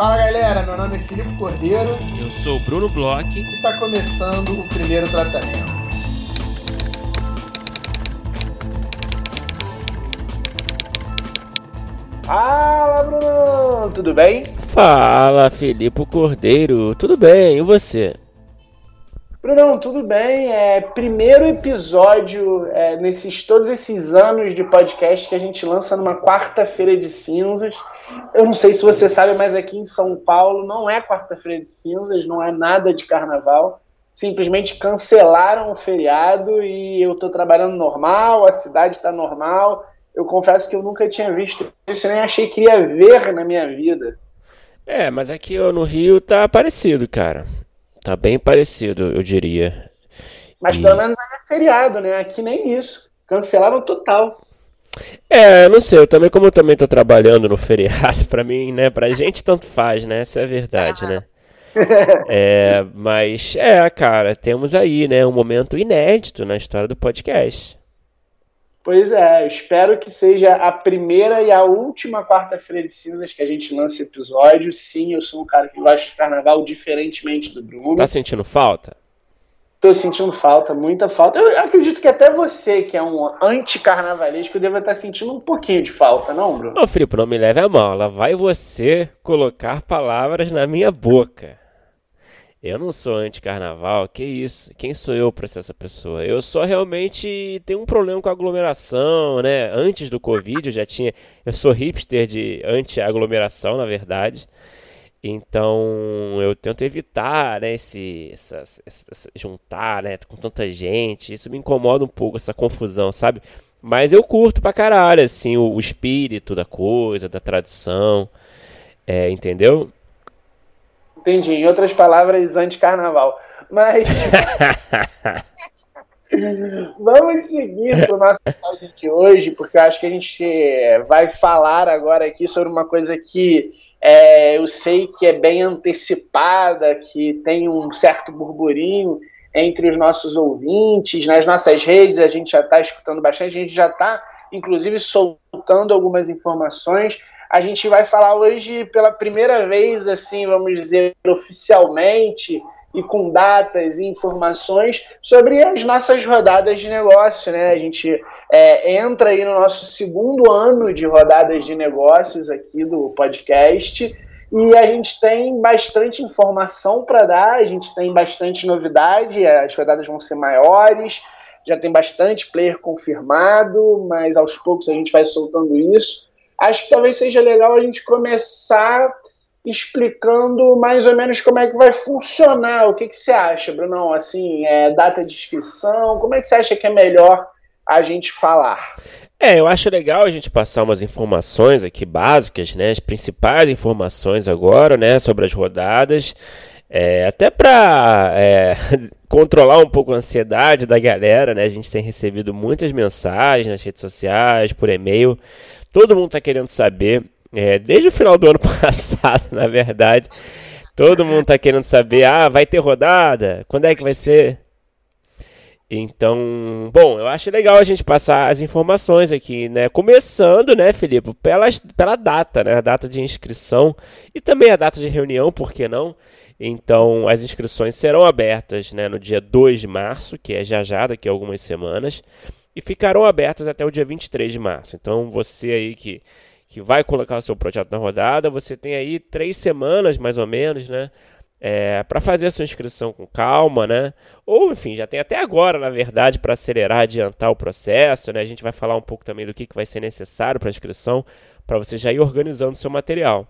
Fala galera, meu nome é Filipe Cordeiro. Eu sou o Bruno Bloch. E está começando o primeiro tratamento. Fala Bruno, tudo bem? Fala Filipe Cordeiro, tudo bem, e você? Brunão, tudo bem? É primeiro episódio é, nesses todos esses anos de podcast que a gente lança numa quarta-feira de cinzas. Eu não sei se você sabe, mas aqui em São Paulo não é quarta-feira de cinzas, não é nada de carnaval. Simplesmente cancelaram o feriado e eu estou trabalhando normal, a cidade está normal. Eu confesso que eu nunca tinha visto isso, nem achei que ia ver na minha vida. É, mas aqui no Rio tá parecido, cara. Tá bem parecido, eu diria. Mas e... pelo menos é feriado, né? Aqui nem isso. Cancelaram total. É, não sei, eu também, como eu também tô trabalhando no feriado, pra mim, né, pra gente tanto faz, né, essa é a verdade, né. É, mas, é, cara, temos aí, né, um momento inédito na história do podcast. Pois é, espero que seja a primeira e a última quarta-feira de cinzas que a gente lance episódio. Sim, eu sou um cara que gosta de carnaval, diferentemente do Bruno. Tá sentindo falta? Tô sentindo falta, muita falta. Eu acredito que até você, que é um anti-carnavalesco, deva estar sentindo um pouquinho de falta, não, Bruno? Ô, Filipe, não me leve a mal. Lá vai você colocar palavras na minha boca. Eu não sou anti-carnaval, que isso? Quem sou eu para ser essa pessoa? Eu só realmente tenho um problema com aglomeração, né? Antes do Covid eu já tinha. Eu sou hipster de anti-aglomeração, na verdade. Então eu tento evitar, né, esse, juntar, né, com tanta gente. Isso me incomoda um pouco, essa confusão, sabe? Mas eu curto pra caralho, assim, o, o espírito da coisa, da tradição, é, entendeu? Entendi. Em outras palavras, anti-carnaval. Mas. Vamos seguir para o nosso episódio de hoje, porque eu acho que a gente vai falar agora aqui sobre uma coisa que é, eu sei que é bem antecipada, que tem um certo burburinho entre os nossos ouvintes, nas nossas redes, a gente já está escutando bastante, a gente já está, inclusive, soltando algumas informações. A gente vai falar hoje pela primeira vez, assim, vamos dizer, oficialmente, e com datas e informações sobre as nossas rodadas de negócio, né? A gente é, entra aí no nosso segundo ano de rodadas de negócios aqui do podcast e a gente tem bastante informação para dar, a gente tem bastante novidade, as rodadas vão ser maiores, já tem bastante player confirmado, mas aos poucos a gente vai soltando isso. Acho que talvez seja legal a gente começar explicando mais ou menos como é que vai funcionar. O que, que você acha, Brunão? Assim, é, data de inscrição, como é que você acha que é melhor a gente falar? É, eu acho legal a gente passar umas informações aqui básicas, né? As principais informações agora, né? Sobre as rodadas. É, até para é, controlar um pouco a ansiedade da galera, né? A gente tem recebido muitas mensagens nas redes sociais, por e-mail. Todo mundo está querendo saber é, desde o final do ano passado, na verdade. Todo mundo tá querendo saber, ah, vai ter rodada? Quando é que vai ser? Então, bom, eu acho legal a gente passar as informações aqui, né? Começando, né, Felipe, pela, pela data, né? A data de inscrição e também a data de reunião, por que não? Então, as inscrições serão abertas né, no dia 2 de março, que é já já, daqui a algumas semanas, e ficarão abertas até o dia 23 de março. Então, você aí que que vai colocar o seu projeto na rodada, você tem aí três semanas mais ou menos, né? É, para fazer a sua inscrição com calma, né? Ou, enfim, já tem até agora, na verdade, para acelerar, adiantar o processo, né? A gente vai falar um pouco também do que, que vai ser necessário para a inscrição, para você já ir organizando seu material.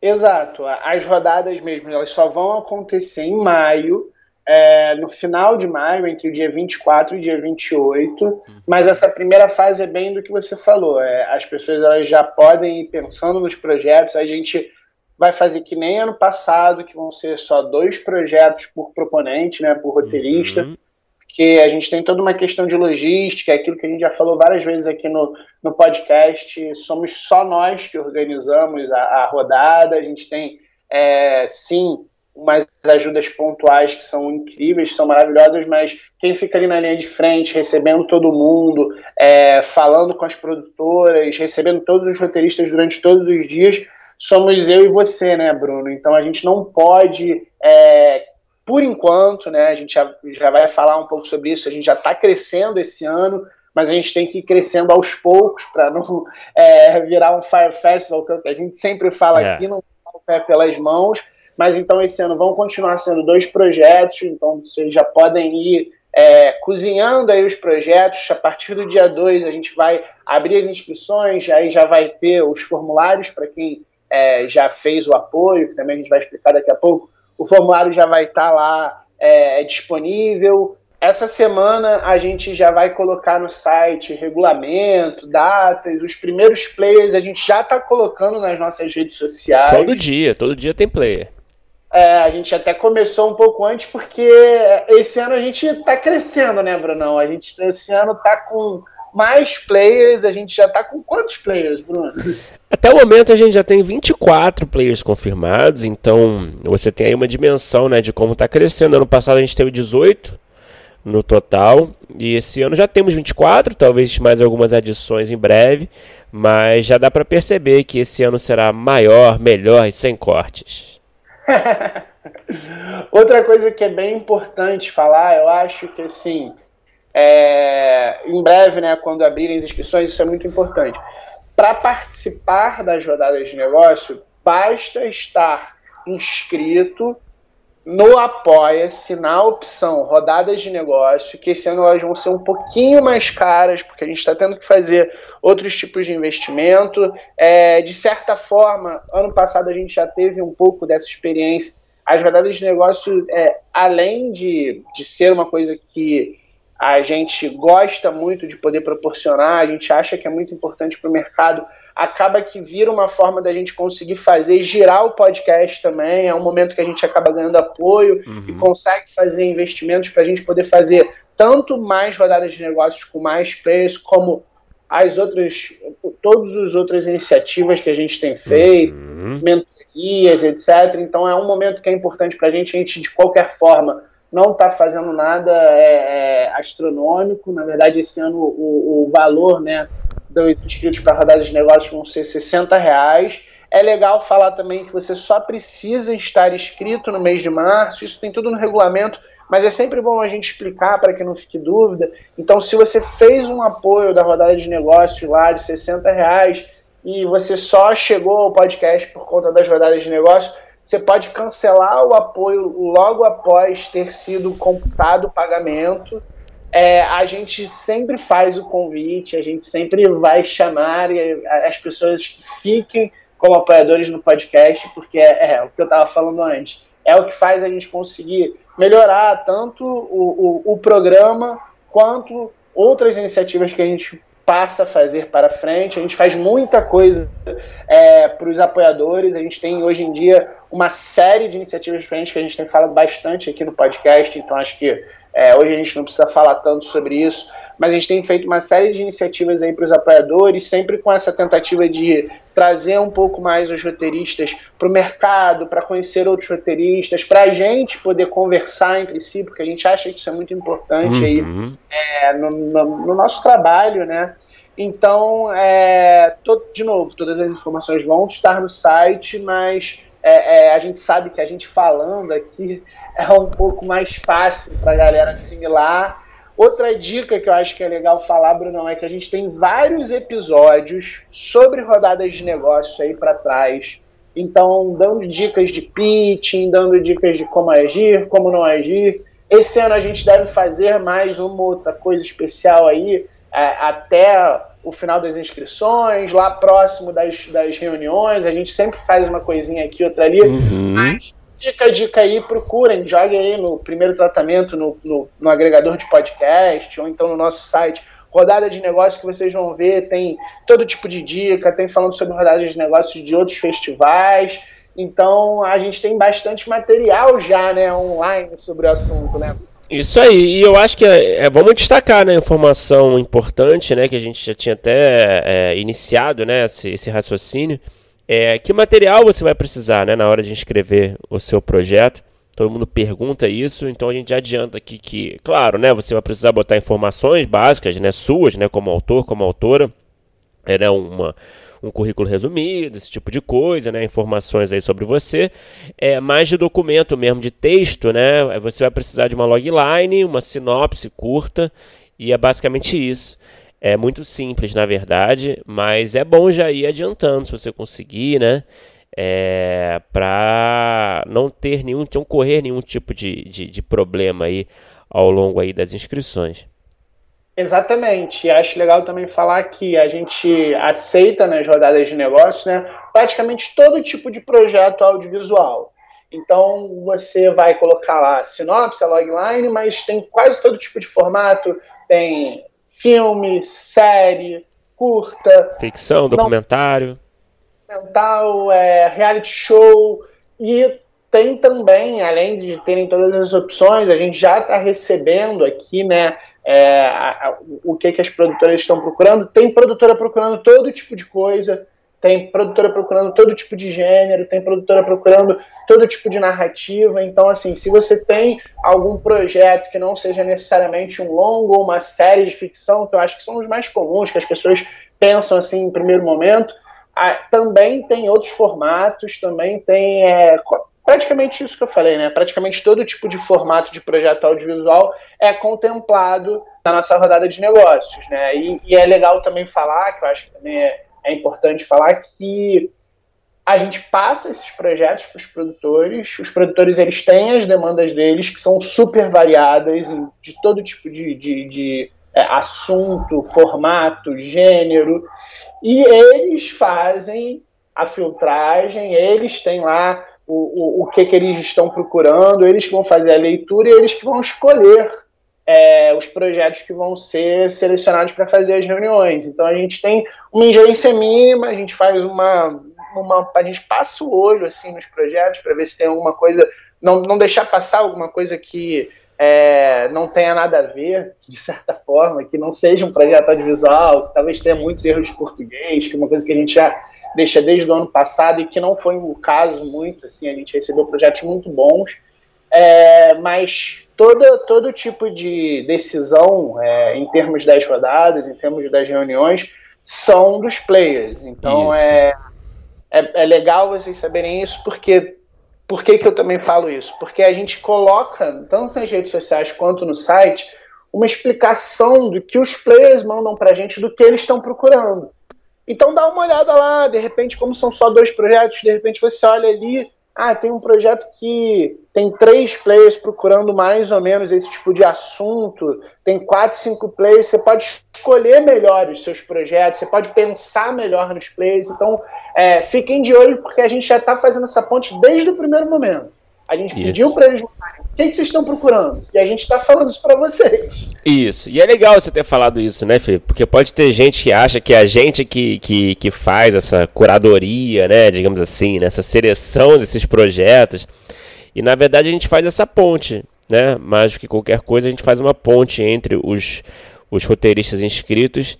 Exato. As rodadas mesmo, elas só vão acontecer em maio é, no final de maio, entre o dia 24 e o dia 28, uhum. mas essa primeira fase é bem do que você falou. É, as pessoas elas já podem ir pensando nos projetos, a gente vai fazer que nem ano passado, que vão ser só dois projetos por proponente, né, por roteirista, uhum. porque a gente tem toda uma questão de logística, aquilo que a gente já falou várias vezes aqui no, no podcast, somos só nós que organizamos a, a rodada, a gente tem, é, sim, umas ajudas pontuais que são incríveis, são maravilhosas, mas quem fica ali na linha de frente, recebendo todo mundo, é, falando com as produtoras, recebendo todos os roteiristas durante todos os dias, somos eu e você, né, Bruno? Então a gente não pode, é, por enquanto, né, a gente já, já vai falar um pouco sobre isso, a gente já está crescendo esse ano, mas a gente tem que ir crescendo aos poucos para não é, virar um Fire Festival, que a gente sempre fala é. aqui, não o pé pelas mãos. Mas então esse ano vão continuar sendo dois projetos, então vocês já podem ir é, cozinhando aí os projetos. A partir do dia 2 a gente vai abrir as inscrições, aí já vai ter os formulários para quem é, já fez o apoio, que também a gente vai explicar daqui a pouco. O formulário já vai estar tá lá é, disponível. Essa semana a gente já vai colocar no site regulamento, datas, os primeiros players a gente já está colocando nas nossas redes sociais. Todo dia, todo dia tem player. É, a gente até começou um pouco antes porque esse ano a gente está crescendo, né, Brunão? A gente esse ano está com mais players, a gente já está com quantos players, Bruno? Até o momento a gente já tem 24 players confirmados, então você tem aí uma dimensão né, de como está crescendo. Ano passado a gente teve 18 no total, e esse ano já temos 24, talvez mais algumas adições em breve, mas já dá para perceber que esse ano será maior, melhor e sem cortes. Outra coisa que é bem importante falar, eu acho que assim, é, em breve, né, quando abrirem as inscrições, isso é muito importante. Para participar das rodadas de negócio, basta estar inscrito no Apoia-se, na opção rodadas de negócio, que esse ano elas vão ser um pouquinho mais caras, porque a gente está tendo que fazer outros tipos de investimento. É, de certa forma, ano passado a gente já teve um pouco dessa experiência. As rodadas de negócio, é, além de, de ser uma coisa que a gente gosta muito de poder proporcionar, a gente acha que é muito importante para o mercado, acaba que vira uma forma da gente conseguir fazer girar o podcast também. É um momento que a gente acaba ganhando apoio uhum. e consegue fazer investimentos para a gente poder fazer tanto mais rodadas de negócios com mais players, como as outras, todas as outras iniciativas que a gente tem feito, uhum. mentorias, etc. Então é um momento que é importante para a gente, a gente de qualquer forma não está fazendo nada é, é, astronômico. Na verdade, esse ano o, o valor né, dos inscritos para rodadas de negócios vão ser 60 reais. É legal falar também que você só precisa estar inscrito no mês de março, isso tem tudo no regulamento, mas é sempre bom a gente explicar para que não fique dúvida. Então, se você fez um apoio da rodada de negócios lá de 60 reais e você só chegou ao podcast por conta das rodadas de negócios, você pode cancelar o apoio logo após ter sido computado o pagamento. É, a gente sempre faz o convite, a gente sempre vai chamar as pessoas que fiquem como apoiadores no podcast, porque é, é o que eu estava falando antes. É o que faz a gente conseguir melhorar tanto o, o, o programa quanto outras iniciativas que a gente passa a fazer para frente. A gente faz muita coisa é, para os apoiadores. A gente tem hoje em dia uma série de iniciativas diferentes que a gente tem falado bastante aqui no podcast. Então acho que é, hoje a gente não precisa falar tanto sobre isso, mas a gente tem feito uma série de iniciativas aí para os apoiadores, sempre com essa tentativa de trazer um pouco mais os roteiristas para o mercado, para conhecer outros roteiristas, para a gente poder conversar entre si, porque a gente acha que isso é muito importante uhum. aí é, no, no, no, nosso trabalho, né? Então, é, todo, de novo, todas as informações vão estar no site, mas é, é, a gente sabe que a gente falando aqui é um pouco mais fácil para a galera assimilar. Outra dica que eu acho que é legal falar, Bruno, é que a gente tem vários episódios sobre rodadas de negócio aí para trás. Então, dando dicas de pitching, dando dicas de como agir, como não agir. Esse ano a gente deve fazer mais uma outra coisa especial aí, é, até o final das inscrições, lá próximo das, das reuniões, a gente sempre faz uma coisinha aqui, outra ali, uhum. mas fica a dica aí, procurem, joguem aí no primeiro tratamento, no, no, no, agregador de podcast, ou então no nosso site, rodada de negócios que vocês vão ver, tem todo tipo de dica, tem falando sobre rodadas de negócios de outros festivais, então a gente tem bastante material já, né, online sobre o assunto, né? Isso aí, e eu acho que é, é, vamos destacar né, informação importante, né, que a gente já tinha até é, iniciado né, esse, esse, raciocínio. É, que material você vai precisar né, na hora de inscrever o seu projeto? Todo mundo pergunta isso, então a gente já adianta aqui que, claro, né, você vai precisar botar informações básicas, né, suas, né, como autor, como autora, né, uma, um currículo resumido, esse tipo de coisa, né, informações aí sobre você, é mais de documento mesmo, de texto, né, você vai precisar de uma logline, uma sinopse curta, e é basicamente isso. É muito simples, na verdade, mas é bom já ir adiantando se você conseguir, né? É, para não ter nenhum, não correr nenhum tipo de, de, de problema aí ao longo aí das inscrições. Exatamente. E acho legal também falar que a gente aceita nas rodadas de negócios né, praticamente todo tipo de projeto audiovisual. Então você vai colocar lá sinopse, logline, mas tem quase todo tipo de formato. Tem filme, série, curta. Ficção, documentário. Documental, é, reality show. E tem também, além de terem todas as opções, a gente já está recebendo aqui, né? É, a, a, o que, que as produtoras estão procurando. Tem produtora procurando todo tipo de coisa, tem produtora procurando todo tipo de gênero, tem produtora procurando todo tipo de narrativa. Então, assim, se você tem algum projeto que não seja necessariamente um longo ou uma série de ficção, que eu acho que são os mais comuns, que as pessoas pensam assim em primeiro momento, também tem outros formatos, também tem é, praticamente isso que eu falei, né? Praticamente todo tipo de formato de projeto audiovisual é contemplado na nossa rodada de negócios, né? E, e é legal também falar, que eu acho que também é, é importante falar, que a gente passa esses projetos para os produtores. Os produtores eles têm as demandas deles, que são super variadas, de todo tipo de, de, de é, assunto, formato, gênero, e eles fazem a filtragem, eles têm lá o, o, o que, que eles estão procurando, eles que vão fazer a leitura e eles que vão escolher é, os projetos que vão ser selecionados para fazer as reuniões. Então a gente tem uma ingerência mínima, a gente faz uma, uma a gente passa o olho assim nos projetos para ver se tem alguma coisa, não, não deixar passar alguma coisa que é, não tenha nada a ver, de certa forma, que não seja um projeto audiovisual, que talvez tenha muitos erros de português, que é uma coisa que a gente já deixa desde o ano passado e que não foi o caso muito, assim, a gente recebeu projetos muito bons, é, mas todo, todo tipo de decisão é, em termos das rodadas, em termos das reuniões, são dos players. Então é, é, é, legal vocês saberem isso, porque por que, que eu também falo isso? Porque a gente coloca, tanto nas redes sociais quanto no site, uma explicação do que os players mandam para a gente do que eles estão procurando. Então dá uma olhada lá, de repente, como são só dois projetos, de repente você olha ali, ah, tem um projeto que tem três players procurando mais ou menos esse tipo de assunto, tem quatro, cinco players, você pode escolher melhor os seus projetos, você pode pensar melhor nos players, então é, fiquem de olho porque a gente já está fazendo essa ponte desde o primeiro momento. A gente isso. pediu para eles o que, que vocês estão procurando? E a gente está falando isso para vocês. Isso. E é legal você ter falado isso, né, Felipe? Porque pode ter gente que acha que é a gente que, que, que faz essa curadoria, né, digamos assim, né, essa seleção desses projetos. E na verdade a gente faz essa ponte, né? Mais do que qualquer coisa, a gente faz uma ponte entre os, os roteiristas inscritos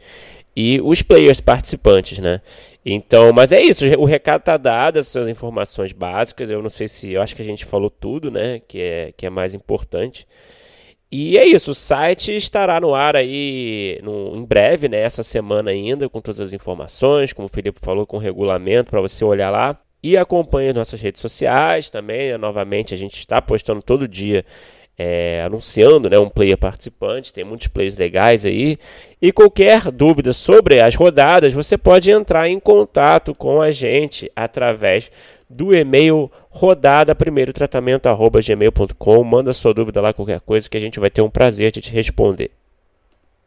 e os players participantes, né? Então, mas é isso, o recado tá dado, essas informações básicas. Eu não sei se, eu acho que a gente falou tudo, né? Que é, que é mais importante. E é isso, o site estará no ar aí no, em breve, né? Essa semana ainda, com todas as informações, como o Felipe falou, com o regulamento para você olhar lá. E acompanhe nossas redes sociais também. Né? Novamente, a gente está postando todo dia é, anunciando né, um player participante, tem muitos players legais aí. E qualquer dúvida sobre as rodadas, você pode entrar em contato com a gente através do e-mail rodada primeiro tratamento gmail.com. Manda sua dúvida lá, qualquer coisa, que a gente vai ter um prazer de te responder.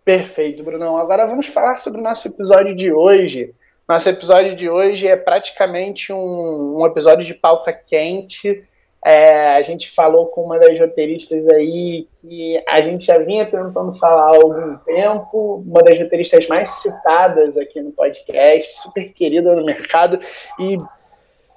Perfeito, Brunão. Agora vamos falar sobre o nosso episódio de hoje. Nosso episódio de hoje é praticamente um, um episódio de pauta quente é, a gente falou com uma das roteiristas aí que a gente já vinha tentando falar há algum tempo, uma das roteiristas mais citadas aqui no podcast, super querida no mercado e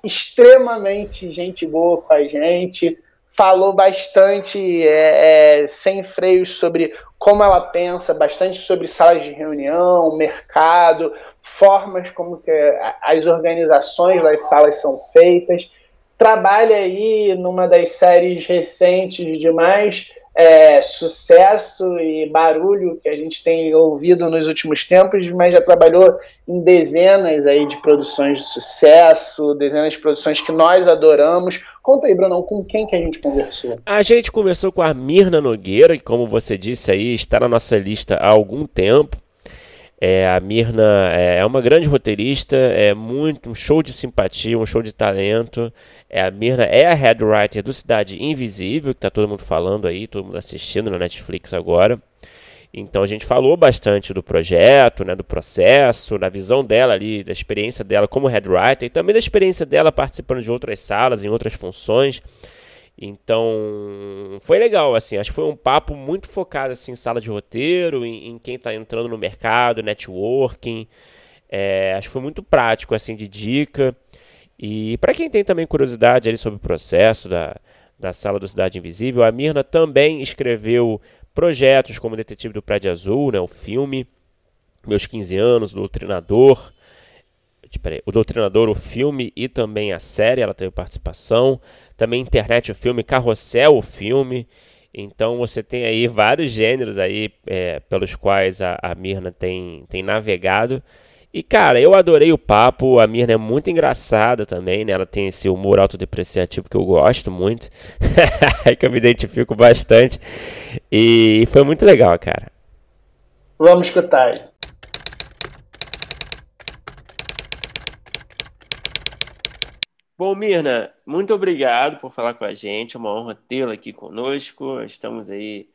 extremamente gente boa com a gente. Falou bastante é, é, sem freios sobre como ela pensa, bastante sobre salas de reunião, mercado, formas como que as organizações das salas são feitas trabalha aí numa das séries recentes de mais é, sucesso e barulho que a gente tem ouvido nos últimos tempos, mas já trabalhou em dezenas aí de produções de sucesso, dezenas de produções que nós adoramos. Conta aí, Brunão, com quem que a gente conversou? A gente conversou com a Mirna Nogueira, que como você disse aí, está na nossa lista há algum tempo. É, a Mirna é, é uma grande roteirista, é muito um show de simpatia, um show de talento. É, a Mirna é a head writer do Cidade Invisível, que tá todo mundo falando aí, todo mundo assistindo na Netflix agora. Então a gente falou bastante do projeto, né, do processo, da visão dela ali, da experiência dela como head writer e também da experiência dela participando de outras salas, em outras funções. Então, foi legal, assim, acho que foi um papo muito focado assim, em sala de roteiro, em, em quem está entrando no mercado, networking. É, acho que foi muito prático, assim, de dica. E para quem tem também curiosidade ali sobre o processo da, da Sala da Cidade Invisível, a Mirna também escreveu projetos como Detetive do Prédio Azul, né, o filme, Meus 15 Anos, Doutrinador, Peraí, o Doutrinador, o filme e também a série, ela teve participação. Também internet, o filme, Carrossel, o filme. Então você tem aí vários gêneros aí é, pelos quais a, a Mirna tem, tem navegado. E cara, eu adorei o papo. A Mirna é muito engraçada também, né? Ela tem esse humor autodepreciativo que eu gosto muito, que eu me identifico bastante. E foi muito legal, cara. Vamos escutar. Bom, Mirna, muito obrigado por falar com a gente. É uma honra tê-la aqui conosco. Estamos aí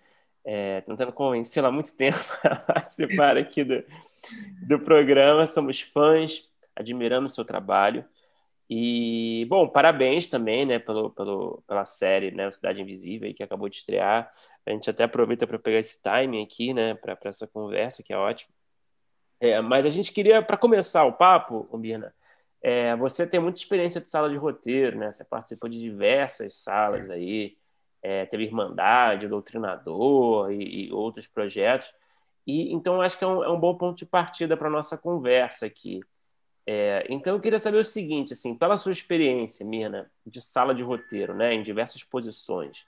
é, tentando convencê-la há muito tempo para participar aqui do, do programa. Somos fãs, admiramos seu trabalho. E, bom, parabéns também né, pelo, pelo, pela série né, Cidade Invisível, que acabou de estrear. A gente até aproveita para pegar esse timing aqui, né, para essa conversa, que é ótimo. É, mas a gente queria, para começar o papo, Mirna, é, você tem muita experiência de sala de roteiro, né? Você participou de diversas salas aí, é, teve Irmandade, Doutrinador e, e, outros projetos. E então acho que é um, é um bom ponto de partida para nossa conversa aqui. É, então eu queria saber o seguinte, assim, pela sua experiência, Mirna, de sala de roteiro, né, em diversas posições,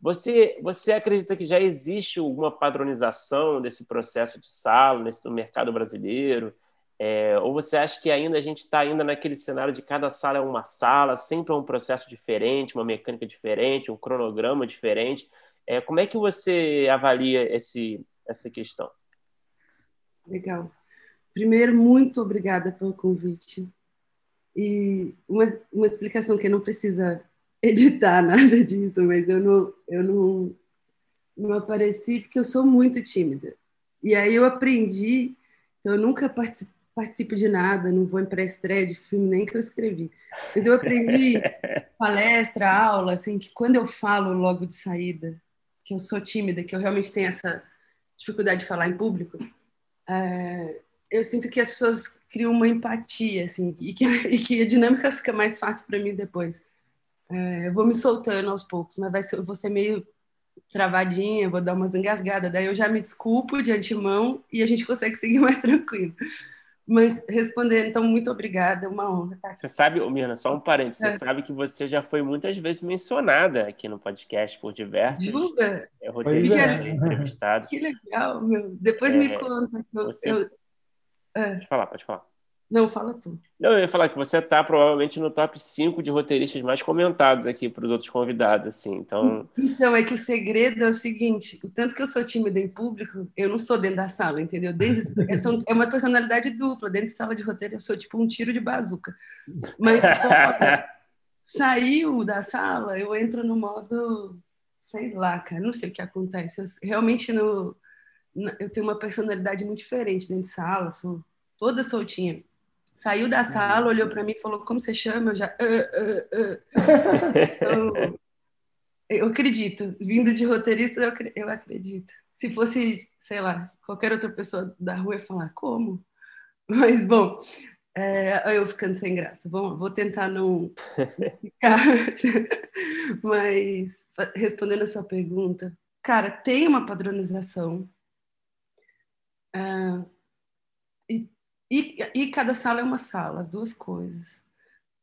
você, você acredita que já existe alguma padronização desse processo de sala nesse no mercado brasileiro? É, ou você acha que ainda a gente está ainda naquele cenário de cada sala é uma sala, sempre é um processo diferente, uma mecânica diferente, um cronograma diferente? É, como é que você avalia esse, essa questão? Legal. Primeiro, muito obrigada pelo convite. E uma, uma explicação que não precisa editar nada disso, mas eu não, eu não, não apareci porque eu sou muito tímida. E aí eu aprendi, então eu nunca participei participo de nada, não vou em pré-estreia de filme nem que eu escrevi. Mas eu aprendi palestra, aula, assim, que quando eu falo logo de saída, que eu sou tímida, que eu realmente tenho essa dificuldade de falar em público, é, eu sinto que as pessoas criam uma empatia, assim, e que, e que a dinâmica fica mais fácil para mim depois. É, eu vou me soltando aos poucos, mas vai ser, eu vou ser meio travadinha, vou dar umas engasgadas, daí eu já me desculpo de antemão e a gente consegue seguir mais tranquilo. Mas respondendo, então, muito obrigada, é uma honra estar aqui. Você sabe, Mirna, só um parênteses, é. você sabe que você já foi muitas vezes mencionada aqui no podcast por diversos Juga? É, roteiristas é. entrevistados. Que legal, meu. Depois é, me conta. Eu, você... eu... É. Pode falar, pode falar. Não, fala tu. Não, eu ia falar que você está provavelmente no top 5 de roteiristas mais comentados aqui para os outros convidados, assim, então... Então, é que o segredo é o seguinte, o tanto que eu sou tímida em público, eu não sou dentro da sala, entendeu? Dentro, é uma personalidade dupla, dentro de sala de roteiro eu sou tipo um tiro de bazuca. Mas saiu da sala, eu entro no modo, sei lá, cara, não sei o que acontece. Eu, realmente, no, eu tenho uma personalidade muito diferente dentro de sala, sou toda soltinha. Saiu da sala, olhou para mim e falou: Como você chama? Eu já. Uh, uh, uh. Então, eu acredito. Vindo de roteirista, eu, eu acredito. Se fosse, sei lá, qualquer outra pessoa da rua ia falar: Como? Mas, bom, é, eu ficando sem graça. Bom, vou tentar não ficar. Mas, respondendo a sua pergunta, cara, tem uma padronização. Uh, e e, cada sala é uma sala, as duas coisas,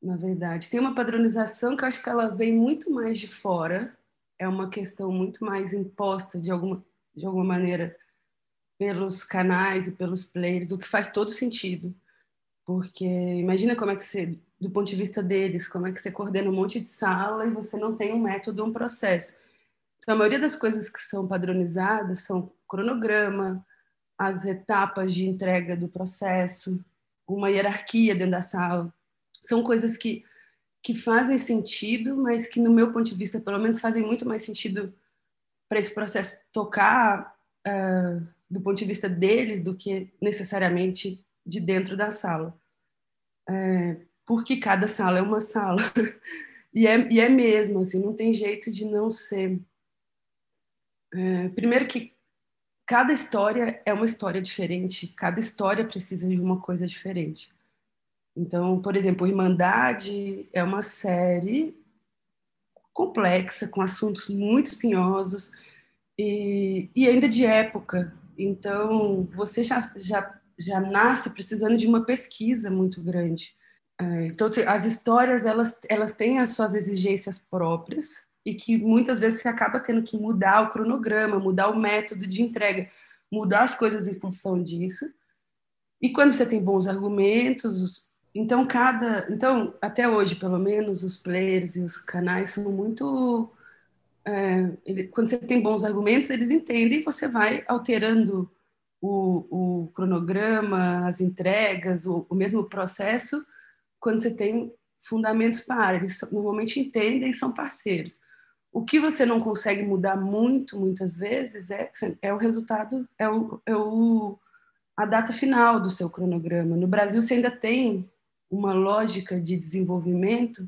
na verdade. Tem uma padronização que eu acho que ela vem muito mais de fora, é uma questão muito mais imposta de alguma, de alguma maneira pelos canais e pelos players, o que faz todo sentido. Porque imagina como é que você, do ponto de vista deles, como é que você coordena um monte de sala e você não tem um método, um processo. Então, a maioria das coisas que são padronizadas são cronograma, as etapas de entrega do processo, uma hierarquia dentro da sala. São coisas que, que fazem sentido, mas que, no meu ponto de vista, pelo menos, fazem muito mais sentido para esse processo tocar uh, do ponto de vista deles do que necessariamente de dentro da sala. É, porque cada sala é uma sala. e, é, e é mesmo, assim, não tem jeito de não ser. É, primeiro que cada história é uma história diferente, cada história precisa de uma coisa diferente. Então, por exemplo, Irmandade é uma série complexa, com assuntos muito espinhosos e, e ainda de época. Então, você já, já, já nasce precisando de uma pesquisa muito grande. É, então, as histórias, elas, elas têm as suas exigências próprias e que muitas vezes você acaba tendo que mudar o cronograma, mudar o método de entrega, mudar as coisas em função disso. E quando você tem bons argumentos, então cada, então até hoje pelo menos os players e os canais são muito é, ele, quando você tem bons argumentos, eles entendem e você vai alterando o, o cronograma, as entregas, o, o, mesmo processo, quando você tem fundamentos para. Eles normalmente entendem e são parceiros. O que você não consegue mudar muito, muitas vezes, é, é o resultado, é, o, é o, a data final do seu cronograma. No Brasil, você ainda tem uma lógica de desenvolvimento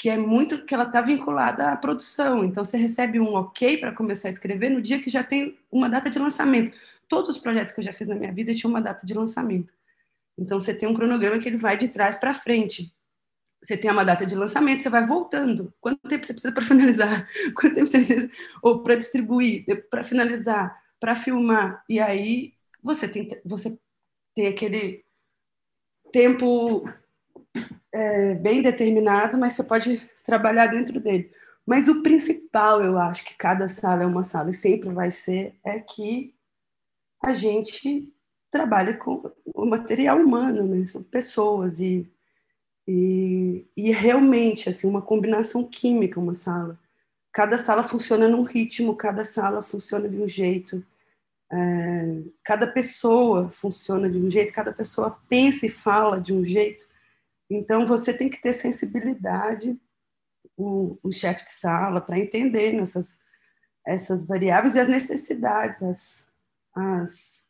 que é muito que ela está vinculada à produção. Então você recebe um ok para começar a escrever no dia que já tem uma data de lançamento. Todos os projetos que eu já fiz na minha vida tinham uma data de lançamento. Então você tem um cronograma que ele vai de trás para frente. Você tem uma data de lançamento, você vai voltando. Quanto tempo você precisa para finalizar? Quanto tempo você precisa ou para distribuir, para finalizar, para filmar? E aí você tem você tem aquele tempo é, bem determinado, mas você pode trabalhar dentro dele. Mas o principal, eu acho que cada sala é uma sala e sempre vai ser, é que a gente trabalha com o material humano, né? São pessoas e, e, e realmente assim uma combinação química uma sala. Cada sala funciona num ritmo, cada sala funciona de um jeito. É, cada pessoa funciona de um jeito, cada pessoa pensa e fala de um jeito. Então, você tem que ter sensibilidade, o, o chefe de sala, para entender essas, essas variáveis e as necessidades, as, as,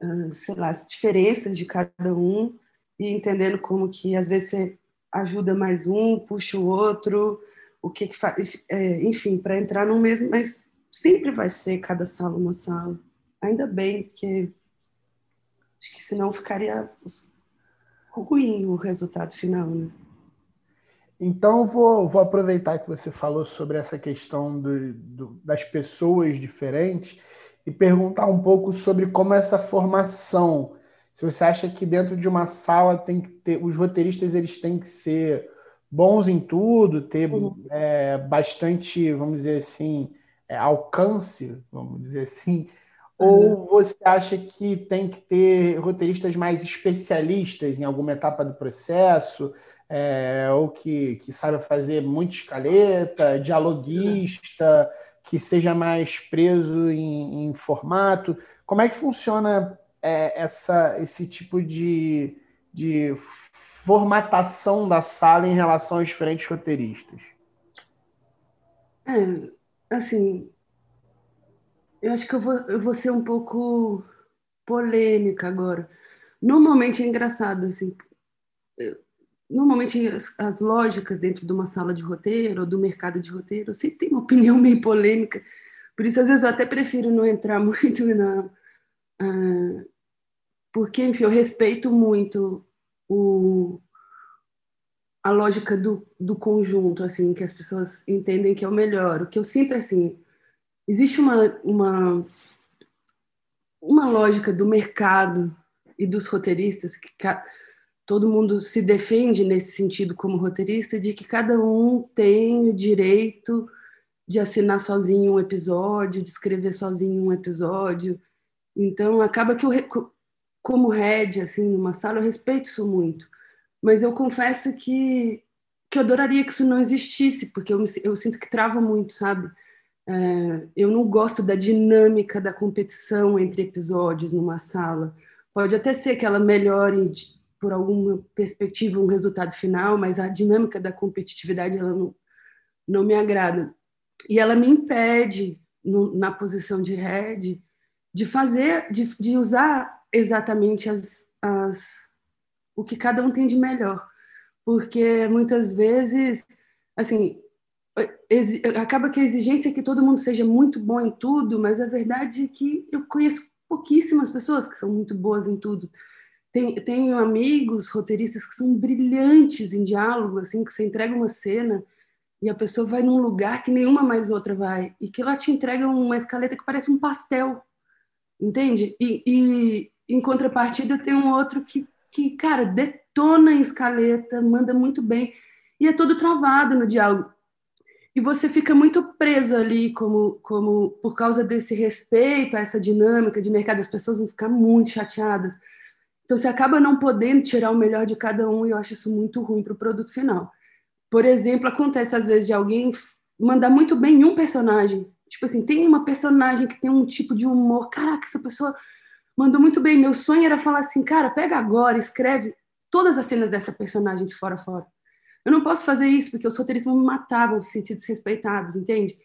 as, sei lá, as diferenças de cada um, e entendendo como que, às vezes, você ajuda mais um, puxa o outro, o que, que faz, é, enfim, para entrar no mesmo, mas sempre vai ser cada sala uma sala. Ainda bem, porque acho que senão ficaria ruim o resultado final, né? Então, vou, vou aproveitar que você falou sobre essa questão do, do, das pessoas diferentes e perguntar um pouco sobre como essa formação. Se você acha que dentro de uma sala tem que ter, os roteiristas eles têm que ser bons em tudo, ter uhum. é, bastante, vamos dizer assim, é, alcance, vamos dizer assim, ou você acha que tem que ter roteiristas mais especialistas em alguma etapa do processo, é, ou que, que saiba fazer muita escaleta, dialoguista, que seja mais preso em, em formato? Como é que funciona é, essa, esse tipo de, de formatação da sala em relação aos diferentes roteiristas? É, assim, eu acho que eu vou, eu vou ser um pouco polêmica agora. Normalmente é engraçado, assim. Normalmente as, as, lógicas dentro de uma sala de roteiro ou do mercado de roteiro sempre tem uma opinião meio polêmica. Por isso, às vezes, eu até prefiro não entrar muito na. Uh, porque, enfim, eu respeito muito o, a lógica do, do conjunto, assim, que as pessoas entendem que é o melhor. O que eu sinto é assim existe uma, uma, uma lógica do mercado e dos roteiristas que todo mundo se defende nesse sentido como roteirista de que cada um tem o direito de assinar sozinho um episódio, de escrever sozinho um episódio. Então, acaba que eu, como head, assim, numa sala, eu respeito isso muito. Mas eu confesso que, que eu adoraria que isso não existisse, porque eu, eu sinto que trava muito, sabe? É, eu não gosto da dinâmica da competição entre episódios numa sala. Pode até ser que ela melhore por alguma perspectiva um resultado final, mas a dinâmica da competitividade ela não, não me agrada. E ela me impede, no, na posição de head, de fazer, de, de usar exatamente as, as, o que cada um tem de melhor. Porque muitas vezes, assim, acaba que a exigência é que todo mundo seja muito bom em tudo, mas a verdade é que eu conheço pouquíssimas pessoas que são muito boas em tudo. tenho amigos roteiristas que são brilhantes em diálogo, assim, que você entrega uma cena e a pessoa vai num lugar que nenhuma mais outra vai, e que lá te entrega uma escaleta que parece um pastel, entende? E, e em contrapartida tem um outro que, que, cara, detona em escaleta, manda muito bem, e é todo travado no diálogo. E você fica muito preso ali, como, como por causa desse respeito a essa dinâmica de mercado, as pessoas vão ficar muito chateadas. Então você acaba não podendo tirar o melhor de cada um, e eu acho isso muito ruim para o produto final. Por exemplo, acontece às vezes de alguém mandar muito bem em um personagem. Tipo assim, tem uma personagem que tem um tipo de humor. Caraca, essa pessoa mandou muito bem. Meu sonho era falar assim, cara, pega agora, escreve todas as cenas dessa personagem de fora a fora. Eu não posso fazer isso porque os roteiristas me matavam, se sentir desrespeitados, entende?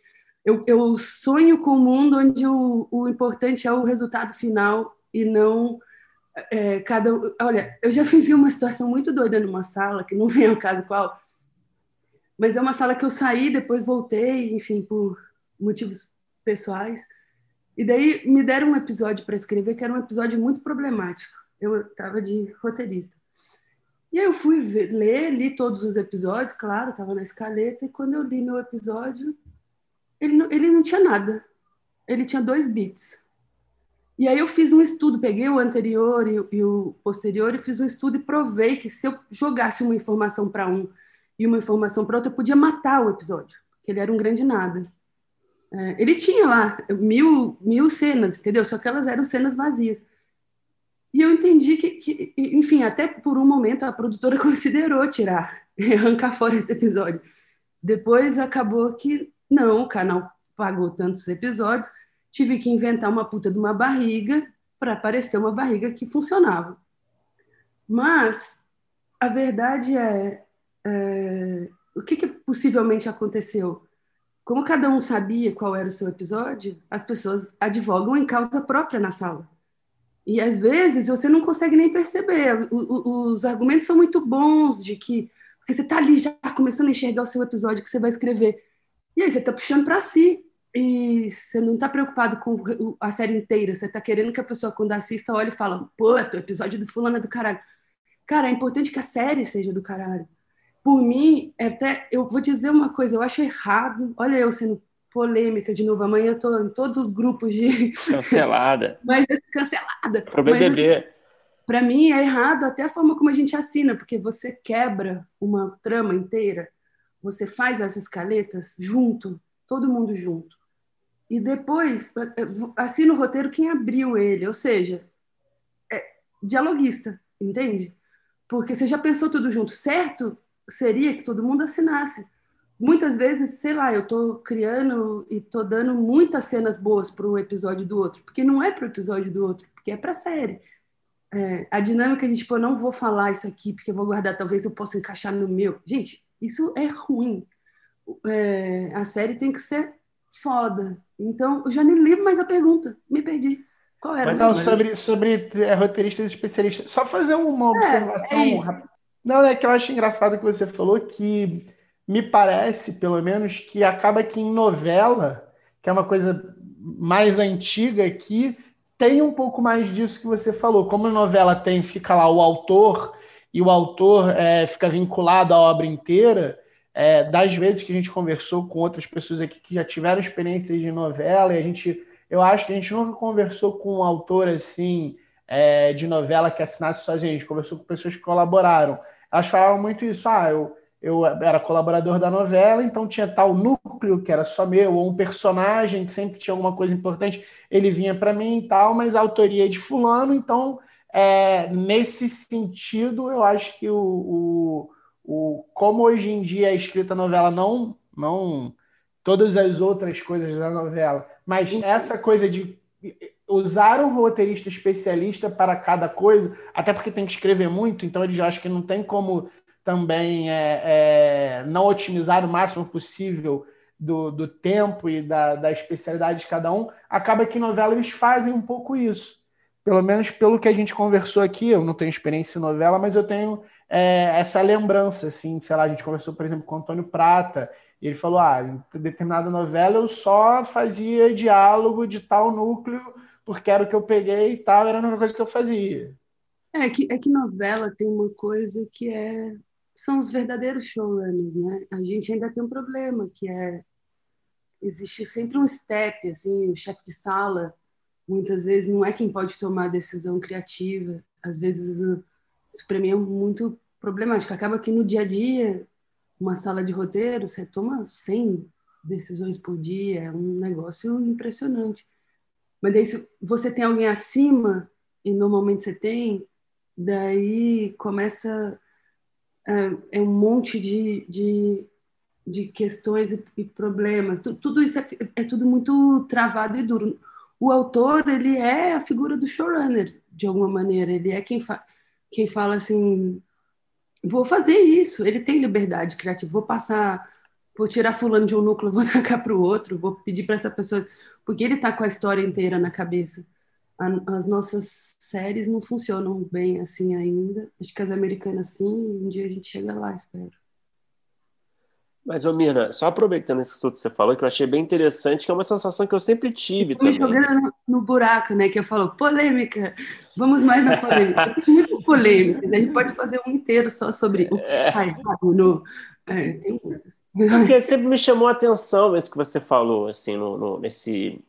Eu, eu sonho com um mundo onde o, o importante é o resultado final e não é, cada. Olha, eu já vivi uma situação muito doida numa sala, que não vem ao caso qual, mas é uma sala que eu saí, depois voltei, enfim, por motivos pessoais. E daí me deram um episódio para escrever que era um episódio muito problemático. Eu estava de roteirista. E aí eu fui ver, ler, li todos os episódios, claro, estava na escaleta, e quando eu li meu episódio, ele não, ele não tinha nada. Ele tinha dois bits. E aí eu fiz um estudo, peguei o anterior e, e o posterior e fiz um estudo e provei que se eu jogasse uma informação para um e uma informação para outra, podia matar o episódio, que ele era um grande nada. É, ele tinha lá mil, mil cenas, entendeu? Só que elas eram cenas vazias. E eu entendi que, que, enfim, até por um momento a produtora considerou tirar, arrancar fora esse episódio. Depois acabou que não, o canal pagou tantos episódios, tive que inventar uma puta de uma barriga para aparecer uma barriga que funcionava. Mas a verdade é, é, o que, que possivelmente aconteceu? Como cada um sabia qual era o seu episódio, as pessoas advogam em causa própria na sala. E às vezes você não consegue nem perceber. O, o, os argumentos são muito bons de que porque você está ali já começando a enxergar o seu episódio que você vai escrever. E aí você está puxando para si. E você não está preocupado com a série inteira. Você está querendo que a pessoa, quando assista, olhe e fala: pô, o episódio do fulano é do caralho. Cara, é importante que a série seja do caralho por mim, é até eu vou dizer uma coisa, eu acho errado. Olha eu sendo polêmica de novo. Amanhã eu tô em todos os grupos de cancelada. mas cancelada. Pro BBB. Para mim é errado até a forma como a gente assina, porque você quebra uma trama inteira, você faz as escaletas junto, todo mundo junto. E depois assina o roteiro quem abriu ele, ou seja, é dialoguista, entende? Porque você já pensou tudo junto, certo? Seria que todo mundo assinasse. Muitas vezes, sei lá, eu estou criando e estou dando muitas cenas boas para um episódio do outro, porque não é para o episódio do outro, porque é para a série. É, a dinâmica de, tipo, eu não vou falar isso aqui porque eu vou guardar, talvez eu possa encaixar no meu. Gente, isso é ruim. É, a série tem que ser foda. Então, eu já nem lembro mais a pergunta, me perdi. Qual era? Não, sobre, sobre é, roteiristas especialistas. Só fazer uma é, observação é, rápida não, é que eu acho engraçado que você falou que me parece, pelo menos, que acaba que em novela, que é uma coisa mais antiga aqui, tem um pouco mais disso que você falou. Como a novela tem, fica lá o autor, e o autor é, fica vinculado à obra inteira, é, das vezes que a gente conversou com outras pessoas aqui que já tiveram experiências de novela, e a gente, eu acho que a gente nunca conversou com um autor assim, é, de novela que assinasse sozinho, a gente conversou com pessoas que colaboraram elas falavam muito isso. Ah, eu, eu era colaborador da novela, então tinha tal núcleo que era só meu, ou um personagem que sempre tinha alguma coisa importante, ele vinha para mim e tal, mas a autoria é de fulano, então é, nesse sentido eu acho que o, o, o como hoje em dia é escrita a novela não não todas as outras coisas da novela, mas essa coisa de usar um roteirista especialista para cada coisa, até porque tem que escrever muito, então eles acham que não tem como também é, é, não otimizar o máximo possível do, do tempo e da, da especialidade de cada um, acaba que novela eles fazem um pouco isso. Pelo menos pelo que a gente conversou aqui, eu não tenho experiência em novela, mas eu tenho é, essa lembrança, assim, sei lá, a gente conversou, por exemplo, com o Antônio Prata, e ele falou, ah, em determinada novela eu só fazia diálogo de tal núcleo, porque era o que eu peguei e tal, era a única coisa que eu fazia. É que, é que novela tem uma coisa que é são os verdadeiros showrunners, né? A gente ainda tem um problema que é existe sempre um step, assim, o chefe de sala muitas vezes não é quem pode tomar a decisão criativa. Às vezes isso para mim é muito problemático. Acaba que no dia a dia, uma sala de roteiro, você toma 100 decisões por dia, é um negócio impressionante. Mas daí se você tem alguém acima, e normalmente você tem, daí começa é, é um monte de, de, de questões e, e problemas. Tudo, tudo isso é, é, tudo muito travado e duro. O autor, ele é a figura do showrunner, de alguma maneira. Ele é quem, fa quem fala assim, vou fazer isso. Ele tem liberdade criativa. Vou passar, vou tirar fulano de um núcleo, vou tacar para o outro, vou pedir para essa pessoa... Porque ele está com a história inteira na cabeça as nossas séries não funcionam bem assim ainda. Acho que as americanas sim, um dia a gente chega lá, espero. Mas, ô Mirna, só aproveitando isso que você falou, que eu achei bem interessante, que é uma sensação que eu sempre tive eu também. jogando no, no, buraco, né? Que eu falo, polêmica, vamos mais na polêmica. Tem muitas polêmicas, a gente pode fazer um inteiro só sobre o que é. está errado no... É, tem muitas. Porque sempre me chamou a atenção isso que você falou, assim, no, no nesse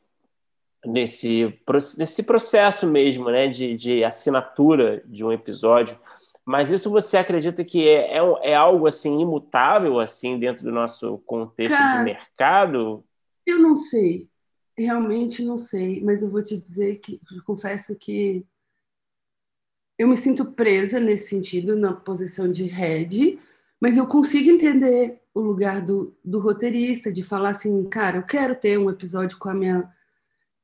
nesse, nesse processo mesmo, né, de, de assinatura de um episódio. Mas isso você acredita que é, é, é algo assim imutável assim dentro do nosso contexto Cara, de mercado? Eu não sei, realmente não sei, mas eu vou te dizer que confesso que eu me sinto presa nesse sentido na posição de head, mas eu consigo entender o lugar do, do roteirista de falar assim, cara, eu quero ter um episódio com a minha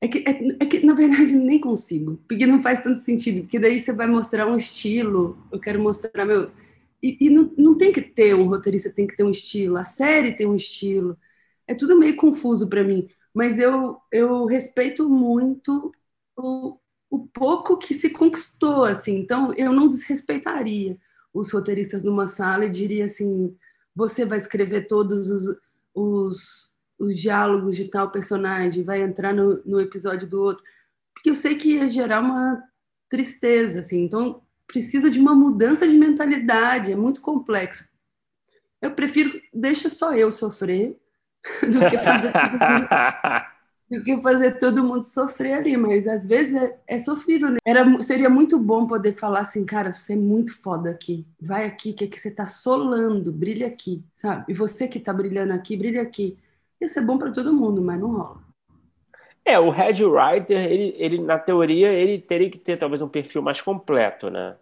é que, é, é, que, na verdade, nem consigo, porque não faz tanto sentido, porque daí você vai mostrar um estilo, eu quero mostrar meu. E, e não, não tem que ter um roteirista, tem que ter um estilo, a série tem um estilo. É tudo meio confuso para mim, mas eu, eu respeito muito o, o pouco que se conquistou, assim, então eu não desrespeitaria os roteiristas numa sala e diria assim: você vai escrever todos os, os os diálogos de tal personagem, vai entrar no, no episódio do outro, porque eu sei que ia gerar uma tristeza, assim, então precisa de uma mudança de mentalidade, é muito complexo. Eu prefiro, deixa só eu sofrer, do que fazer do que fazer todo mundo sofrer ali, mas às vezes é, é sofrível, né? Era, seria muito bom poder falar assim, cara, você é muito foda aqui, vai aqui, que, é que você tá solando, brilha aqui, sabe? E você que tá brilhando aqui, brilha aqui ia ser bom para todo mundo, mas não rola. É, o head writer, ele, ele, na teoria, ele teria que ter talvez um perfil mais completo, né?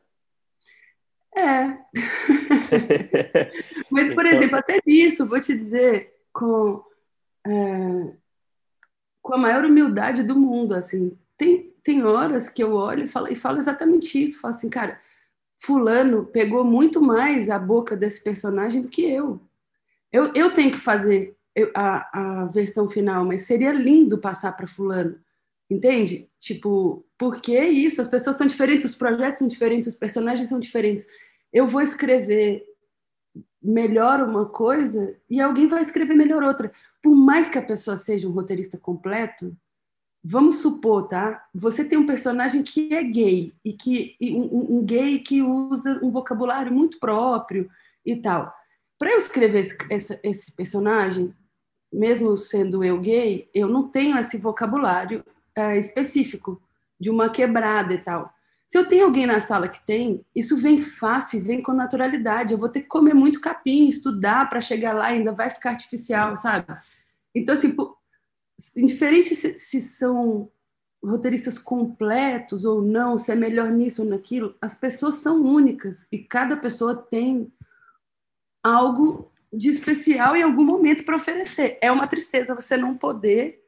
É. mas, por então... exemplo, até nisso, vou te dizer, com, é, com a maior humildade do mundo, assim, tem, tem horas que eu olho e falo, e falo exatamente isso, falo assim, cara, fulano pegou muito mais a boca desse personagem do que eu. Eu, eu tenho que fazer a, a versão final, mas seria lindo passar para fulano. Entende? Tipo, porque isso? As pessoas são diferentes, os projetos são diferentes, os personagens são diferentes. Eu vou escrever melhor uma coisa e alguém vai escrever melhor outra. Por mais que a pessoa seja um roteirista completo, vamos supor, tá? Você tem um personagem que é gay e que e um, um, gay que usa um vocabulário muito próprio e tal. Para eu escrever esse, esse, personagem, mesmo sendo eu gay, eu não tenho esse vocabulário é, específico de uma quebrada e tal. Se eu tenho alguém na sala que tem, isso vem fácil, vem com naturalidade. Eu vou ter que comer muito capim, estudar para chegar lá, ainda vai ficar artificial, sabe? Então, assim, indiferente se, se são roteiristas completos ou não, se é melhor nisso ou naquilo, as pessoas são únicas e cada pessoa tem algo de especial em algum momento para oferecer. É uma tristeza você não poder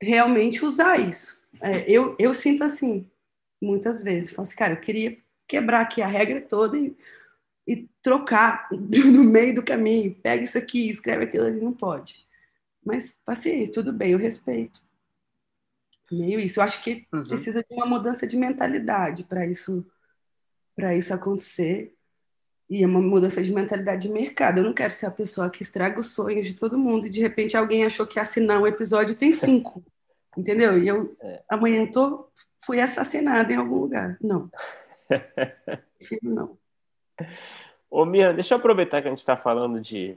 realmente usar isso. É, eu, eu sinto assim, muitas vezes. Falo assim, cara, eu queria quebrar aqui a regra toda e, e trocar no meio do caminho. Pega isso aqui, escreve aquilo ali, não pode. Mas paciência, tudo bem, eu respeito. Meio isso. Eu acho que uhum. precisa de uma mudança de mentalidade para isso para isso acontecer. E é uma mudança de mentalidade de mercado. Eu não quero ser a pessoa que estraga os sonhos de todo mundo e de repente alguém achou que assinar um episódio tem cinco. Entendeu? E eu é. amanhã tô, fui assassinada em algum lugar. Não. Prefiro não. Ô, Mia, deixa eu aproveitar que a gente está falando de,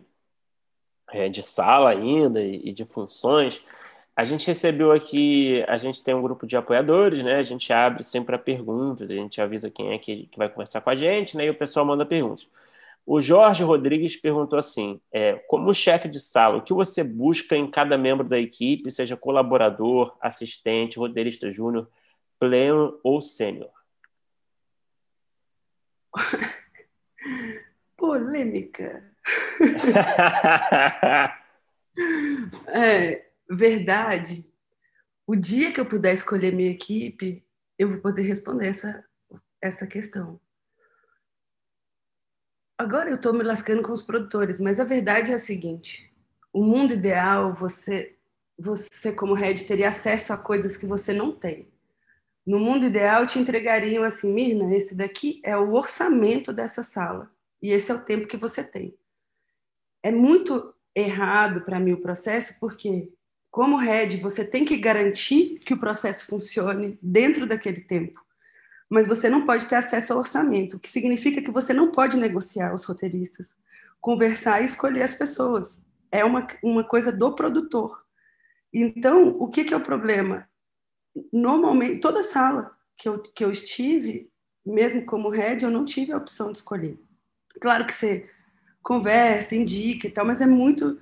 é, de sala ainda e, e de funções. A gente recebeu aqui, a gente tem um grupo de apoiadores, né? A gente abre sempre para perguntas, a gente avisa quem é que, que vai conversar com a gente, né? E o pessoal manda perguntas. O Jorge Rodrigues perguntou assim: é, como chefe de sala, o que você busca em cada membro da equipe, seja colaborador, assistente, roteirista júnior, pleno ou sênior? Polêmica. é, verdade, o dia que eu puder escolher minha equipe, eu vou poder responder essa, essa questão. Agora eu estou me lascando com os produtores, mas a verdade é a seguinte: o mundo ideal, você, você como head teria acesso a coisas que você não tem. No mundo ideal, te entregariam assim, Mirna, esse daqui é o orçamento dessa sala e esse é o tempo que você tem. É muito errado para mim o processo, porque como head, você tem que garantir que o processo funcione dentro daquele tempo. Mas você não pode ter acesso ao orçamento, o que significa que você não pode negociar os roteiristas, conversar e escolher as pessoas. É uma, uma coisa do produtor. Então, o que, que é o problema? Normalmente, toda sala que eu, que eu estive, mesmo como head, eu não tive a opção de escolher. Claro que você conversa, indica e tal, mas é muito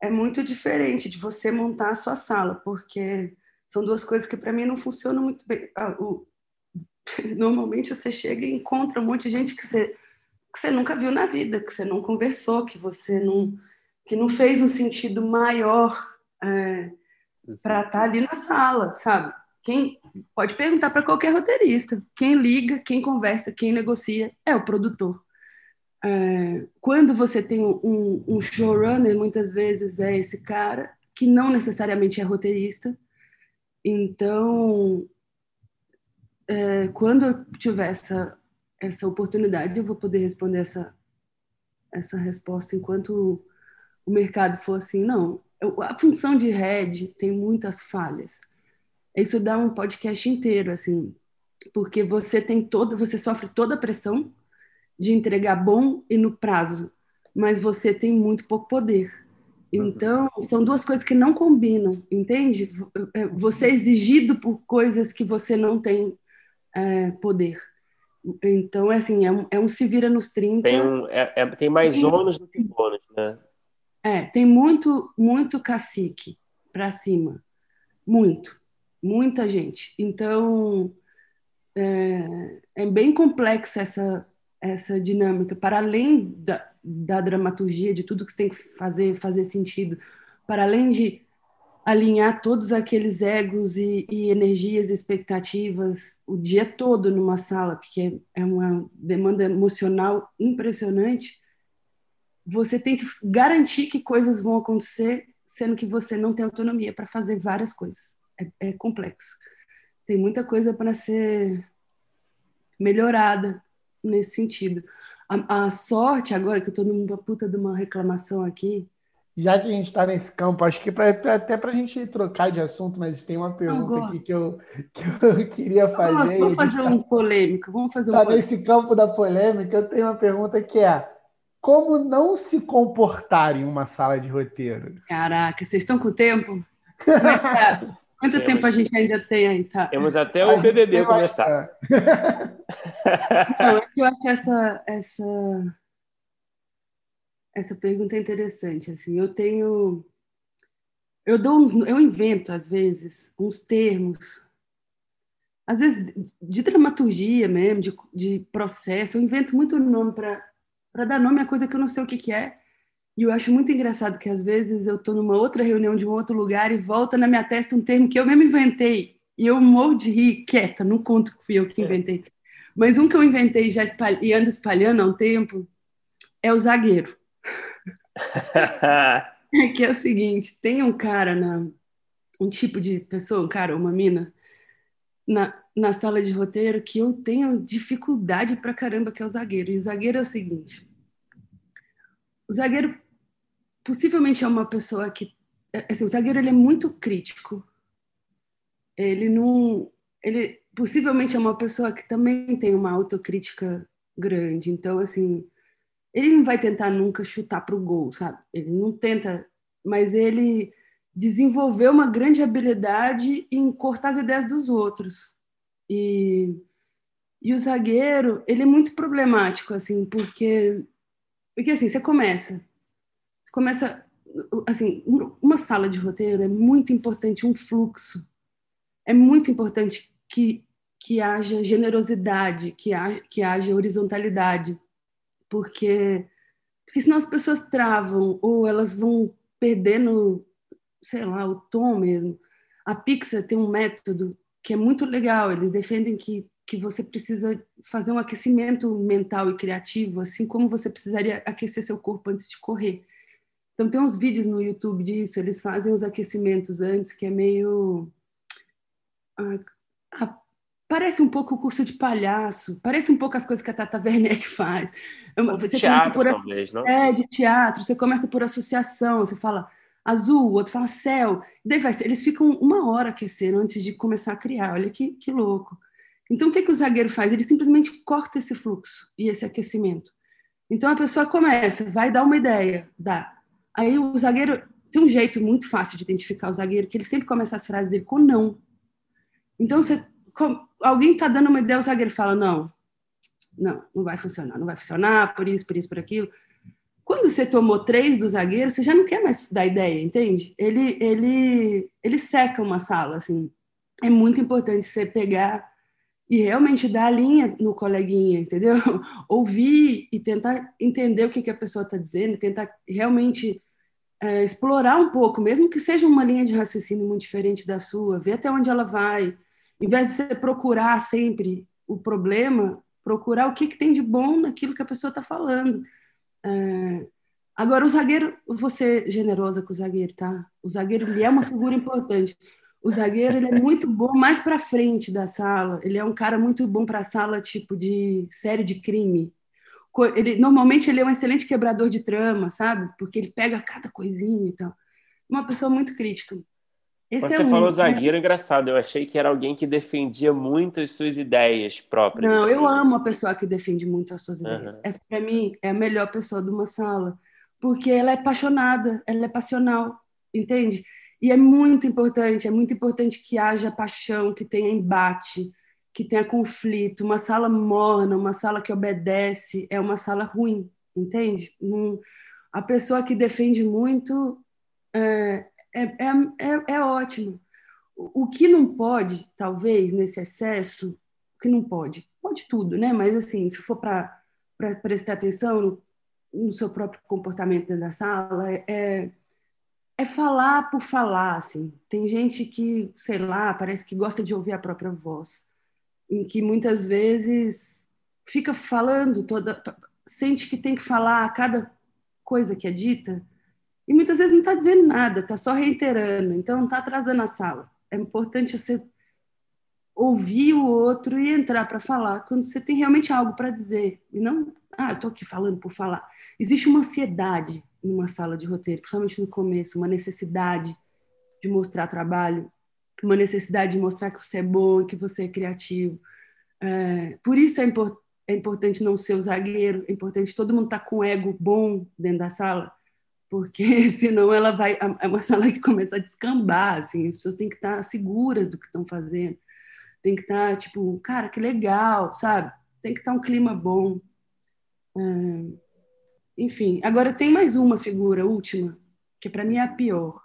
é muito diferente de você montar a sua sala, porque são duas coisas que para mim não funcionam muito bem. Ah, normalmente você chega e encontra um monte de gente que você, que você nunca viu na vida, que você não conversou, que você não, que não fez um sentido maior é, para estar tá ali na sala, sabe? Quem pode perguntar para qualquer roteirista, quem liga, quem conversa, quem negocia é o produtor. É, quando você tem um, um, showrunner, muitas vezes é esse cara que não necessariamente é roteirista. Então, é, quando eu tiver essa, essa oportunidade, eu vou poder responder essa, essa resposta enquanto o mercado for assim, não. A função de head tem muitas falhas. Isso dá um podcast inteiro, assim, porque você tem toda, você sofre toda a pressão de entregar bom e no prazo, mas você tem muito pouco poder. Então, são duas coisas que não combinam, entende? É, você é exigido por coisas que você não tem é, poder. Então, é assim, é um, é um se vira nos 30. Tem, um, é, é, tem mais tem, ônus do que bônus, né? É, tem muito, muito cacique para cima. Muito. Muita gente. Então, é, é bem complexo essa, essa dinâmica, para além da, da dramaturgia, de tudo que você tem que fazer, fazer sentido, para além de alinhar todos aqueles egos e, e energias, expectativas o dia todo numa sala, porque é uma demanda emocional impressionante, você tem que garantir que coisas vão acontecer, sendo que você não tem autonomia para fazer várias coisas. É, é complexo. Tem muita coisa para ser melhorada nesse sentido. A, a, sorte, agora que eu estou numa puta de uma reclamação aqui. Já que a gente está nesse campo, acho que pra, até para a gente trocar de assunto, mas tem uma pergunta aqui que eu, que eu queria fazer. Vamos fazer um polêmico. Vamos fazer um tá nesse campo da polêmica, eu tenho uma pergunta que é como não se comportar em uma sala de roteiro? Caraca, vocês estão com tempo? É tá, Quanto temos, tempo a gente ainda tem aí, tá? Temos até o BBB começar. Não, é que eu acho que essa, essa, essa pergunta é interessante. Assim, eu tenho. Eu dou uns, eu invento, às vezes, uns termos às vezes de dramaturgia mesmo, de, de processo, eu invento muito nome para dar nome a coisa que eu não sei o que, que é. E eu acho muito engraçado que às vezes eu estou numa outra reunião de um outro lugar e volta na minha testa um termo que eu mesmo inventei. E eu morro de rir, quieta, não conto que fui eu que é. inventei. Mas um que eu inventei já espalha, e ando espalhando há um tempo é o zagueiro. é que é o seguinte, tem um cara, na, um tipo de pessoa, um cara, uma mina, na, na sala de roteiro que eu tenho dificuldade pra caramba, que é o zagueiro. E o zagueiro é o seguinte: o zagueiro possivelmente é uma pessoa que. É, assim, o zagueiro ele é muito crítico. Ele não. Ele possivelmente é uma pessoa que também tem uma autocrítica grande. Então, assim, ele não vai tentar nunca chutar para o gol, sabe? Ele não tenta, mas ele desenvolveu uma grande habilidade em cortar as ideias dos outros. E, e o zagueiro, ele é muito problemático, assim, porque, porque assim, você começa, você começa, assim, uma sala de roteiro é muito importante, um fluxo, é muito importante que, que haja generosidade, que, haja, que haja horizontalidade, porque, porque senão as pessoas travam ou elas vão perdendo sei lá, o tom mesmo. A Pixar tem um método que é muito legal. Eles defendem que, que você precisa fazer um aquecimento mental e criativo, assim como você precisaria aquecer seu corpo antes de correr. Então, tem uns vídeos no YouTube disso, eles fazem os aquecimentos antes, que é meio. Ah, parece um pouco o curso de palhaço, parece um pouco as coisas que a Tata Werneck faz. Você teatro, por, talvez, não? É, de teatro, você começa por associação, você fala azul, o outro fala céu. Daí vai, eles ficam uma hora aquecendo antes de começar a criar. Olha que, que louco. Então, o que, que o zagueiro faz? Ele simplesmente corta esse fluxo e esse aquecimento. Então, a pessoa começa, vai dar uma ideia, dá. Aí o zagueiro tem um jeito muito fácil de identificar o zagueiro, que ele sempre começa as frases dele com não. Então, você, alguém está dando uma ideia, o zagueiro fala, não, não, não vai funcionar, não vai funcionar, por isso, por isso, por aquilo. Quando você tomou três do zagueiro, você já não quer mais dar ideia, entende? Ele, ele, ele seca uma sala, assim. É muito importante você pegar e realmente dar a linha no coleguinha, entendeu? Ouvir e tentar entender o que, que a pessoa está dizendo, tentar realmente é, explorar um pouco, mesmo que seja uma linha de raciocínio muito diferente da sua, ver até onde ela vai. Em vez de você procurar sempre o problema, procurar o que, que tem de bom naquilo que a pessoa está falando. É... Agora, o zagueiro, vou ser generosa com o zagueiro, tá? O zagueiro ele é uma figura importante. O zagueiro ele é muito bom mais para frente da sala. Ele é um cara muito bom para a sala tipo de série de crime. Ele normalmente ele é um excelente quebrador de trama, sabe? Porque ele pega cada coisinha e tal. Uma pessoa muito crítica. Esse Quando é você falou zagueiro, é engraçado. Eu achei que era alguém que defendia muito as suas ideias próprias. Não, eu amo a pessoa que defende muito as suas ideias. Uhum. Essa, para mim, é a melhor pessoa de uma sala. Porque ela é apaixonada, ela é passional, entende? E é muito importante, é muito importante que haja paixão, que tenha embate, que tenha conflito. Uma sala morna, uma sala que obedece, é uma sala ruim, entende? A pessoa que defende muito é, é, é, é, é ótimo. O que não pode, talvez, nesse excesso, o que não pode? Pode tudo, né? Mas, assim, se for para prestar atenção no, no, seu próprio comportamento dentro da sala, é, é falar por falar, assim. Tem gente que, sei lá, parece que gosta de ouvir a própria voz, em que muitas vezes fica falando toda... Sente que tem que falar a cada coisa que é dita, e muitas vezes não está dizendo nada, está só reiterando, então está atrasando a sala. É importante você ouvir o outro e entrar para falar quando você tem realmente algo para dizer. E não, ah, estou aqui falando por falar. Existe uma ansiedade numa sala de roteiro, principalmente no começo, uma necessidade de mostrar trabalho, uma necessidade de mostrar que você é bom, que você é criativo. É, por isso é, import é importante não ser o zagueiro, é importante todo mundo estar tá com ego bom dentro da sala, porque senão ela vai é uma sala que começa a descambar, assim, as pessoas têm que estar seguras do que estão fazendo, tem que estar tipo, cara, que legal, sabe? Tem que estar um clima bom. É... Enfim, agora tem mais uma figura última que para mim é a pior.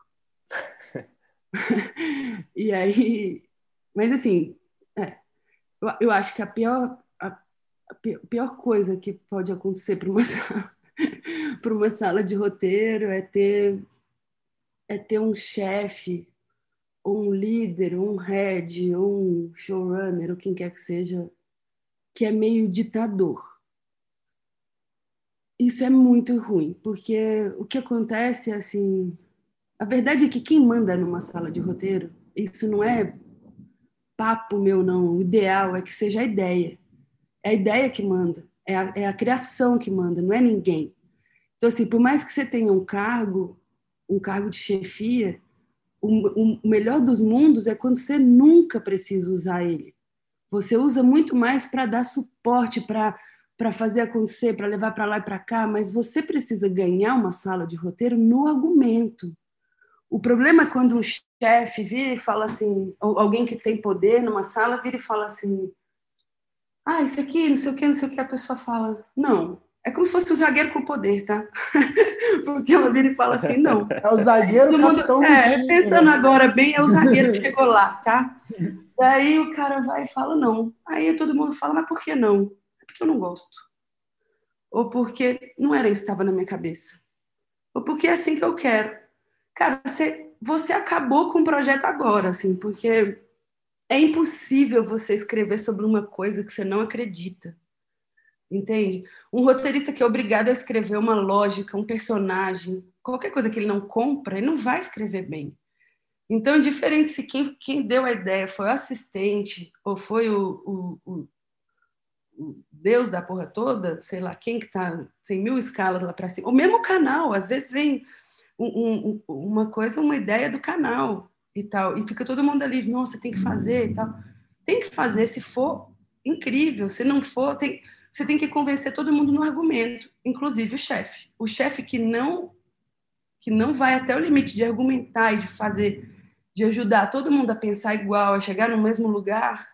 e aí, mas assim, é, eu, eu acho que a pior a, a pior coisa que pode acontecer para uma para uma sala de roteiro é ter é ter um chefe ou um líder, ou um head, ou um showrunner, ou quem quer que seja, que é meio ditador. Isso é muito ruim, porque o que acontece é assim, a verdade é que quem manda numa sala de roteiro, isso não é papo meu não, o ideal é que seja a ideia. É a ideia que manda, é a, é a criação que manda, não é ninguém. Então, assim, por mais que você tenha um cargo, um cargo de chefia, o, o melhor dos mundos é quando você nunca precisa usar ele. Você usa muito mais para dar suporte, para para fazer acontecer, para levar para lá e para cá, mas você precisa ganhar uma sala de roteiro no argumento. O problema é quando um chefe vira e fala assim, alguém que tem poder numa sala vira e fala assim: ah, isso aqui, não sei o que, não sei o que, a pessoa fala: não, é como se fosse o zagueiro com poder, tá? Porque ela vira e fala assim, não. É o zagueiro Todo capitão mundo, é, Pensando agora bem, é o zagueiro que chegou lá, tá? Daí o cara vai e fala não. Aí todo mundo fala, mas por que não? É porque eu não gosto. Ou porque não era isso que estava na minha cabeça. Ou porque é assim que eu quero. Cara, você, você acabou com o projeto agora, assim, porque é impossível você escrever sobre uma coisa que você não acredita entende? Um roteirista que é obrigado a escrever uma lógica, um personagem, qualquer coisa que ele não compra, ele não vai escrever bem. Então, é diferente se quem, quem deu a ideia foi o assistente ou foi o, o, o, o Deus da porra toda, sei lá, quem que tá, tem mil escalas lá para cima. O mesmo canal, às vezes vem um, um, uma coisa, uma ideia do canal e tal, e fica todo mundo ali, nossa, tem que fazer e tal. Tem que fazer se for incrível, se não for, tem você tem que convencer todo mundo no argumento, inclusive o chefe. O chefe que não que não vai até o limite de argumentar e de fazer, de ajudar todo mundo a pensar igual, a chegar no mesmo lugar,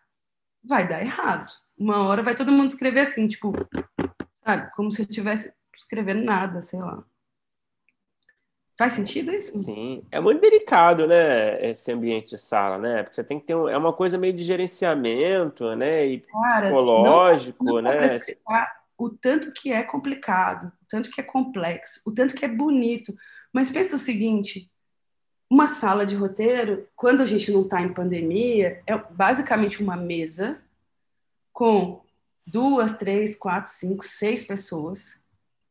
vai dar errado. Uma hora vai todo mundo escrever assim, tipo, sabe, como se estivesse escrevendo nada, sei lá. Faz sentido isso? Sim, é muito delicado, né, esse ambiente de sala, né? Porque você tem que ter um, é uma coisa meio de gerenciamento, né, e Cara, psicológico, não, não né? O tanto que é complicado, o tanto que é complexo, o tanto que é bonito. Mas pensa o seguinte: uma sala de roteiro, quando a gente não está em pandemia, é basicamente uma mesa com duas, três, quatro, cinco, seis pessoas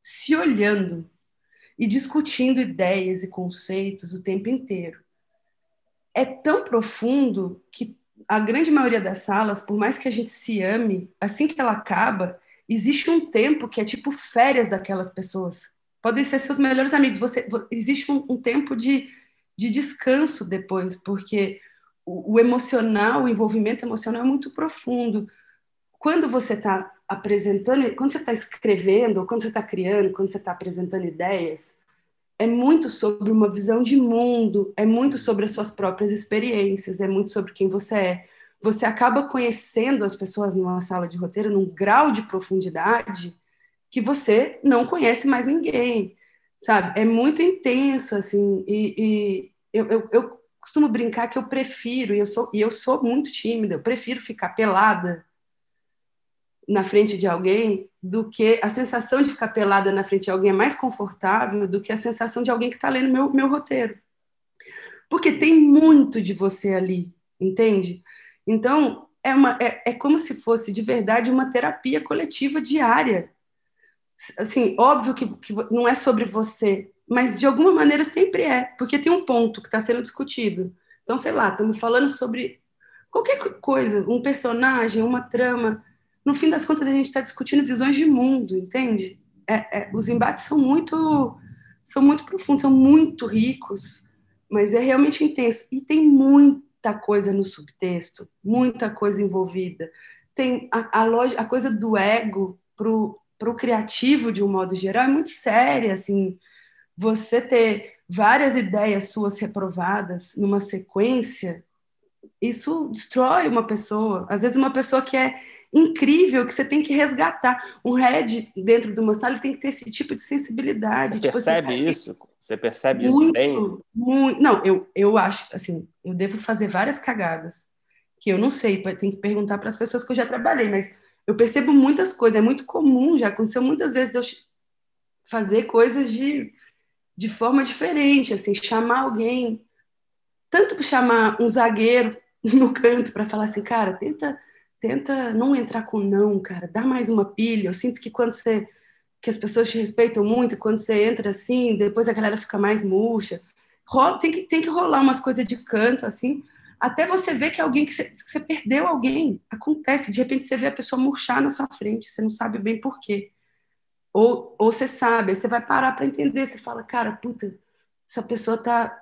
se olhando e discutindo ideias e conceitos o tempo inteiro. É tão profundo que a grande maioria das salas, por mais que a gente se ame, assim que ela acaba, existe um tempo que é tipo férias daquelas pessoas. Podem ser seus melhores amigos. Você, existe um, um tempo de, de descanso depois, porque o, o emocional, o envolvimento emocional é muito profundo. Quando você está apresentando, quando você está escrevendo, quando você está criando, quando você está apresentando ideias, é muito sobre uma visão de mundo, é muito sobre as suas próprias experiências, é muito sobre quem você é. Você acaba conhecendo as pessoas numa sala de roteiro num grau de profundidade que você não conhece mais ninguém, sabe? É muito intenso, assim, e, e eu, eu, eu costumo brincar que eu prefiro, e eu sou, e eu sou muito tímida, eu prefiro ficar pelada na frente de alguém do que a sensação de ficar pelada na frente de alguém é mais confortável do que a sensação de alguém que está lendo meu, meu roteiro. Porque tem muito de você ali, entende? Então, é, uma, é, é como se fosse de verdade uma terapia coletiva diária. Assim, óbvio que, que não é sobre você, mas de alguma maneira sempre é, porque tem um ponto que está sendo discutido. Então, sei lá, estamos falando sobre qualquer coisa, um personagem, uma trama no fim das contas, a gente está discutindo visões de mundo, entende? É, é, os embates são muito, são muito profundos, são muito ricos, mas é realmente intenso. E tem muita coisa no subtexto, muita coisa envolvida. Tem a, a, a coisa do ego para o criativo, de um modo geral, é muito séria, assim, você ter várias ideias suas reprovadas numa sequência, isso destrói uma pessoa. Às vezes, uma pessoa que é incrível, que você tem que resgatar. Um head dentro de uma sala tem que ter esse tipo de sensibilidade. Você tipo percebe assim, isso? Você percebe muito, isso bem? Muito, não, eu, eu acho, assim, eu devo fazer várias cagadas que eu não sei, tem que perguntar para as pessoas que eu já trabalhei, mas eu percebo muitas coisas, é muito comum, já aconteceu muitas vezes de eu fazer coisas de, de forma diferente, assim, chamar alguém, tanto chamar um zagueiro no canto para falar assim, cara, tenta tenta não entrar com não, cara, dá mais uma pilha. Eu sinto que quando você que as pessoas te respeitam muito, quando você entra assim, depois a galera fica mais murcha. Rola, tem que tem que rolar umas coisas de canto assim, até você ver que alguém que você, que você perdeu alguém, acontece, de repente você vê a pessoa murchar na sua frente, você não sabe bem por quê. Ou, ou você sabe, aí você vai parar para entender, você fala, cara, puta, essa pessoa tá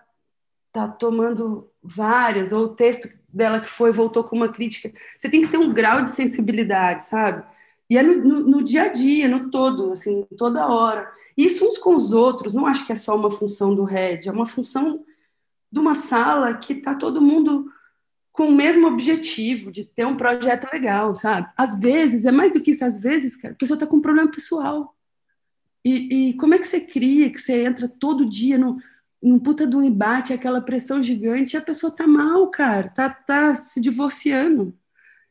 tá tomando várias, ou o texto dela que foi voltou com uma crítica. Você tem que ter um grau de sensibilidade, sabe? E é no, no, no, dia a dia, no todo, assim, toda hora. Isso uns com os outros, não acho que é só uma função do Red, é uma função de uma sala que tá todo mundo com o mesmo objetivo de ter um projeto legal, sabe? Às vezes, é mais do que isso, às vezes, cara, a pessoa tá com um problema pessoal. E, e como é que você cria, que você entra todo dia no, num puta do embate, aquela pressão gigante, e a pessoa tá mal, cara, tá, tá se divorciando.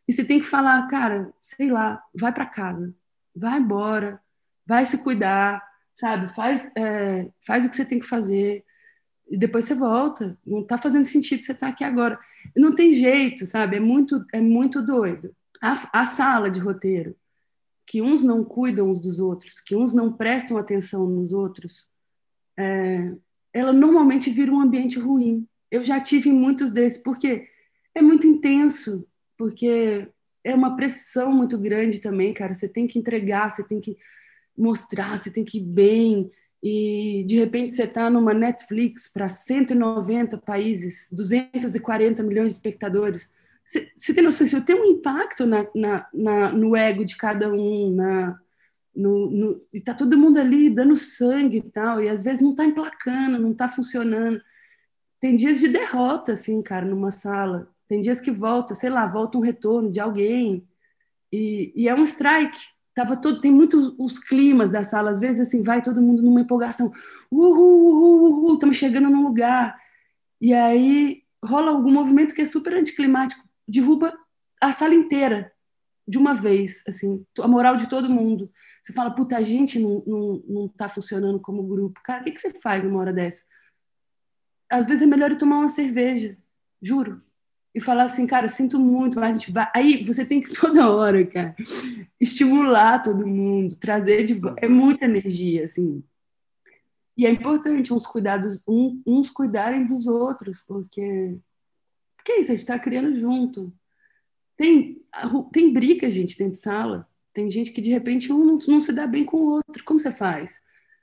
E você tem que falar, cara, sei lá, vai para casa, vai embora, vai se cuidar, sabe? Faz, é, faz o que você tem que fazer e depois você volta. Não tá fazendo sentido você estar tá aqui agora. Não tem jeito, sabe? É muito, é muito doido. A, a sala de roteiro, que uns não cuidam uns dos outros, que uns não prestam atenção nos outros, é, ela normalmente vira um ambiente ruim. Eu já tive muitos desses, porque é muito intenso, porque é uma pressão muito grande também, cara. Você tem que entregar, você tem que mostrar, você tem que ir bem. E de repente você está numa Netflix para 190 países, 240 milhões de espectadores. Você, tem noção, isso tem um impacto na, na, na, no ego de cada um, na, no, no, e tá todo mundo ali dando sangue e tal, e às vezes não tá emplacando, não tá funcionando. Tem dias de derrota, assim, cara, numa sala. Tem dias que volta, sei lá, volta um retorno de alguém. E, e é um strike. Tava todo, tem muitos os climas da sala, às vezes assim, vai todo mundo numa empolgação. Uhul, uhul, uhul, estamos chegando num lugar. E aí rola algum movimento que é super anticlimático, derruba a sala inteira de uma vez, assim, a moral de todo mundo. Você fala, puta, a gente não, não, não tá funcionando como grupo. Cara, o que, que você faz numa hora dessa? Às vezes é melhor tomar uma cerveja, juro. E falar assim, cara, sinto muito, mas a gente vai. Aí você tem que toda hora, cara, estimular todo mundo, trazer de volta. É muita energia, assim. E é importante uns cuidados, um, uns cuidarem dos outros, porque. Porque é isso, a gente está criando junto. Tem, tem briga, gente, dentro de sala. Tem gente que de repente um não, não se dá bem com o outro. Como você faz?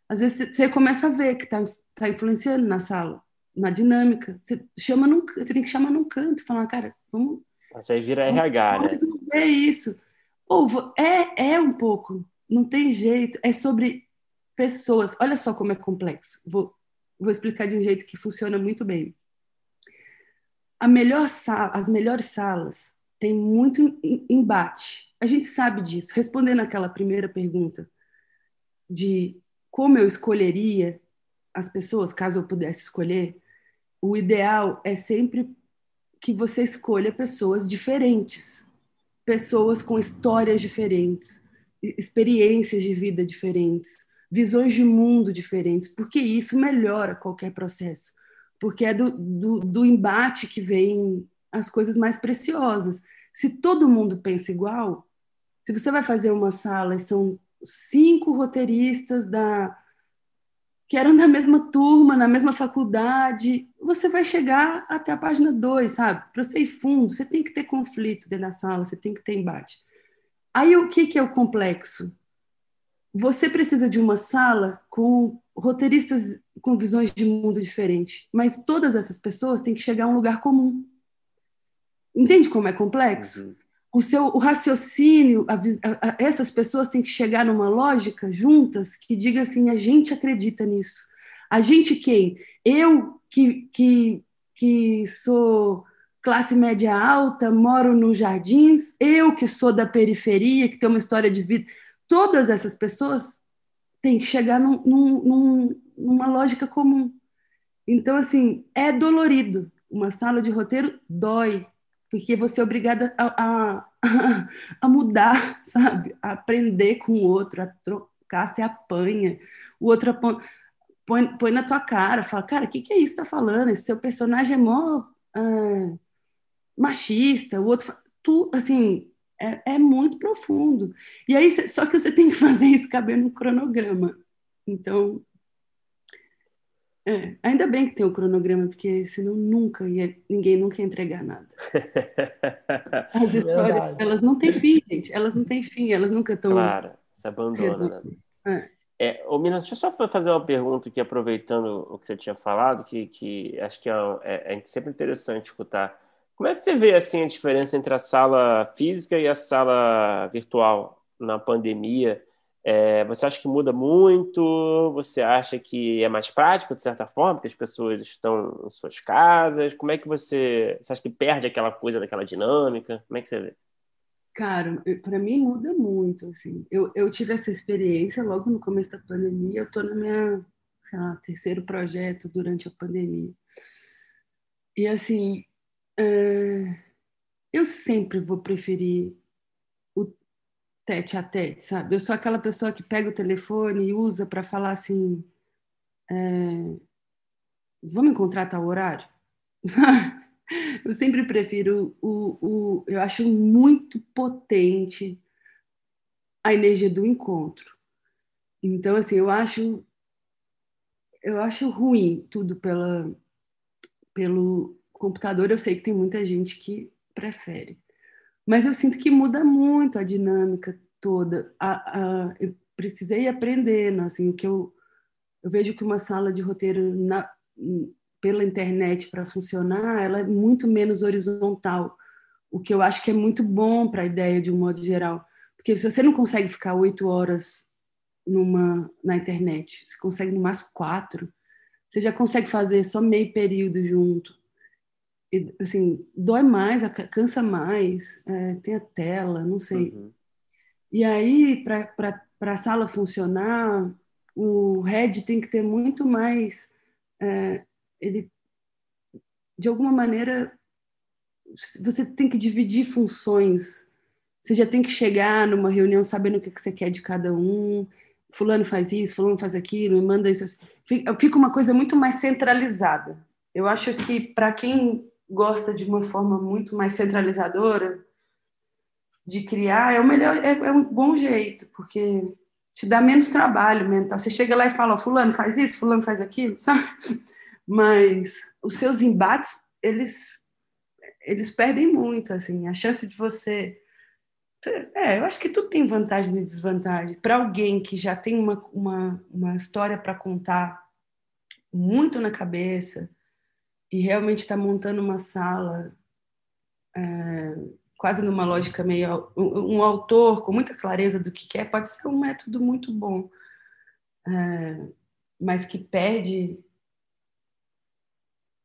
Às vezes você começa a ver que está tá influenciando na sala, na dinâmica. Você, chama num, você tem que chamar num canto e falar, cara, vamos. Você aí vira RH, né? É isso. Ou é, é um pouco, não tem jeito. É sobre pessoas. Olha só como é complexo. Vou, vou explicar de um jeito que funciona muito bem. A melhor sala, as melhores salas têm muito embate. A gente sabe disso. Respondendo aquela primeira pergunta de como eu escolheria as pessoas, caso eu pudesse escolher, o ideal é sempre que você escolha pessoas diferentes, pessoas com histórias diferentes, experiências de vida diferentes, visões de mundo diferentes, porque isso melhora qualquer processo, porque é do, do, do embate que vem as coisas mais preciosas. Se todo mundo pensa igual, se você vai fazer uma sala e são cinco roteiristas da que eram da mesma turma, na mesma faculdade, você vai chegar até a página 2, sabe? Para você ir fundo, você tem que ter conflito dentro da sala, você tem que ter embate. Aí o que, que é o complexo? Você precisa de uma sala com roteiristas com visões de mundo diferentes, mas todas essas pessoas têm que chegar a um lugar comum. Entende como é complexo? Uhum o seu o raciocínio, a, a, essas pessoas têm que chegar numa lógica juntas que diga assim: a gente acredita nisso, A gente quem? Eu que, que, que sou classe média alta, moro nos jardins, eu que sou da periferia, que tem uma história de vida. Todas essas pessoas têm que chegar num, num, numa lógica comum. Então, assim, é dolorido. Uma sala de roteiro dói, porque você é obrigada a, a, a mudar, sabe? A aprender com o outro, a trocar, se apanha. O outro põe, põe na tua cara, fala, cara, o que, que é isso que tá falando? Esse seu personagem é mó ah, machista, o outro... Tu, assim, é, é, muito profundo. E aí, só que você tem que fazer isso caber no cronograma. Então, é, ainda bem que tem o cronograma, porque senão nunca ia, ninguém nunca ia entregar nada. As histórias, Verdade. elas não têm fim, gente. Elas não têm fim, elas nunca estão. Claro, se abandona, né? É. É, ô, Minas, deixa eu só fazer uma pergunta aqui, aproveitando o que você tinha falado, que, que acho que é, é, é sempre interessante escutar. Como é que você vê assim, a diferença entre a sala física e a sala virtual na pandemia? É, você acha que muda muito? Você acha que é mais prático, de certa forma, porque as pessoas estão em suas casas? Como é que você. Você acha que perde aquela coisa daquela dinâmica? Como é que você vê? Cara, para mim muda muito, assim. Eu, eu tive essa experiência logo no começo da pandemia. Eu estou no meu terceiro projeto durante a pandemia. E, assim, é... eu sempre vou preferir tete a tete, sabe? Eu sou aquela pessoa que pega o telefone e usa para falar assim: é, vamos encontrar tal horário? eu sempre prefiro o, o. Eu acho muito potente a energia do encontro. Então, assim, eu acho. Eu acho ruim tudo pela, pelo computador. Eu sei que tem muita gente que prefere. Mas eu sinto que muda muito a dinâmica toda. A, a, eu precisei aprender, assim, o que eu, eu vejo que uma sala de roteiro na, pela internet para funcionar, ela é muito menos horizontal, o que eu acho que é muito bom para a ideia de um modo geral, porque se você não consegue ficar oito horas numa na internet, você consegue no máximo quatro, você já consegue fazer só meio período junto assim, dói mais, cansa mais, é, tem a tela, não sei. Uhum. E aí, para a sala funcionar, o head tem que ter muito mais. É, ele, de alguma maneira, você tem que dividir funções. Você já tem que chegar numa reunião sabendo o que você quer de cada um. Fulano faz isso, Fulano faz aquilo, me manda isso. Fica uma coisa muito mais centralizada. Eu acho que para quem gosta de uma forma muito mais centralizadora de criar, é o melhor, é, é um bom jeito, porque te dá menos trabalho mental. Você chega lá e fala, fulano faz isso, fulano faz aquilo, sabe? Mas os seus embates, eles eles perdem muito, assim, a chance de você é, eu acho que tudo tem vantagens e desvantagens. Para alguém que já tem uma, uma, uma história para contar muito na cabeça, e realmente está montando uma sala é, quase numa lógica meio um, autor com muita clareza do que quer pode ser um método muito bom é, mas que pede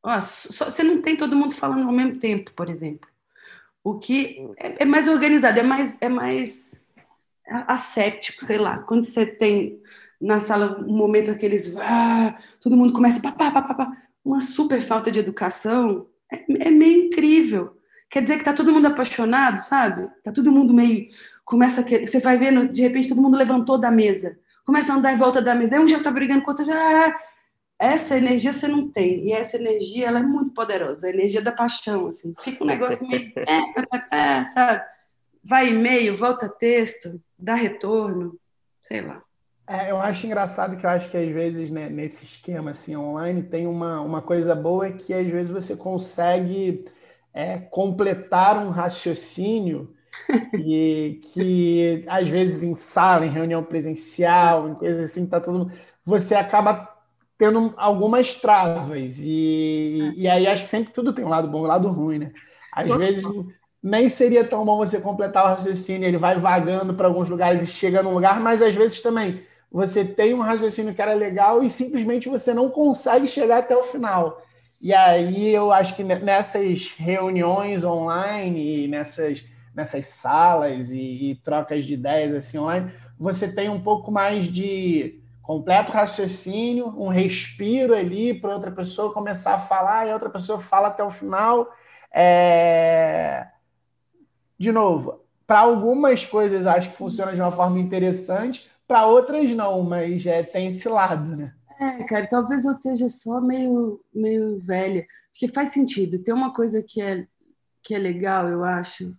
ó, só, você não tem todo mundo falando ao mesmo tempo por exemplo. O que é, é mais organizado é mais é mais asséptico sei lá. Quando você tem na sala um momento aqueles ah, todo mundo começa pá, pá, pá, pá, uma super falta de educação, é, é meio incrível. Quer dizer que tá todo mundo apaixonado, sabe? Tá todo mundo meio. Começa a querer, Você vai vendo, de repente, todo mundo levantou da mesa, começa a andar em volta da mesa, aí um já tá brigando com o outro. Ah, essa energia você não tem. E essa energia, ela é muito poderosa, a energia da paixão, assim. Fica um negócio meio. É, é, é, sabe? Vai e-mail, volta texto, dá retorno, sei lá. É, eu acho engraçado que eu acho que às vezes né, nesse esquema assim online tem uma, uma coisa boa que às vezes você consegue é, completar um raciocínio e que às vezes em sala, em reunião presencial, em coisas assim, tá todo você acaba tendo algumas travas e, e aí acho que sempre tudo tem um lado bom e um lado ruim, né? Às vezes nem seria tão bom você completar o raciocínio, ele vai vagando para alguns lugares e chega num lugar, mas às vezes também você tem um raciocínio que era legal e simplesmente você não consegue chegar até o final. E aí eu acho que nessas reuniões online, nessas, nessas salas e, e trocas de ideias assim online, você tem um pouco mais de completo raciocínio, um respiro ali para outra pessoa começar a falar e outra pessoa fala até o final. É... De novo, para algumas coisas acho que funciona de uma forma interessante, para outras não, mas é, tem esse lado, né? É, cara, talvez eu esteja só meio, meio velha, porque faz sentido. Tem uma coisa que é, que é legal, eu acho,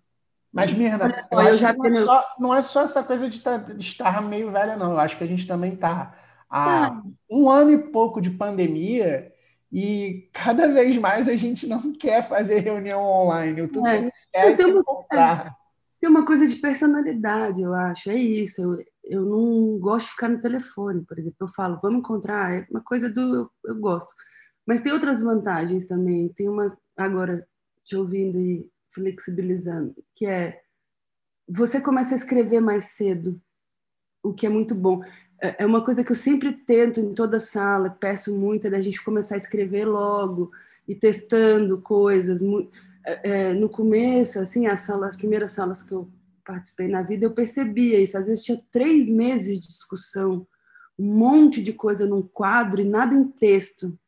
mas, Mirna, eu eu já não, é só, não, é só, essa coisa de, tá, de, estar meio velha, não. Eu acho que a gente também está há ah. um ano e pouco de pandemia e cada vez mais a gente não quer fazer reunião online. Tudo é. quer tem, uma, tem uma coisa de personalidade, eu acho. É isso. Eu, eu não gosto de ficar no telefone, por exemplo. Eu falo, vamos encontrar. É uma coisa do. Eu, eu gosto. Mas tem outras vantagens também. Tem uma. Agora, te ouvindo e flexibilizando, que é você começa a escrever mais cedo, o que é muito bom. É, é uma coisa que eu sempre tento em toda sala, peço muito, é da gente começar a escrever logo e testando coisas. É, é, no começo, assim, as, salas, as primeiras salas que eu participei na vida, eu percebia isso. Às vezes tinha três meses de discussão, um monte de coisa num quadro e nada em texto.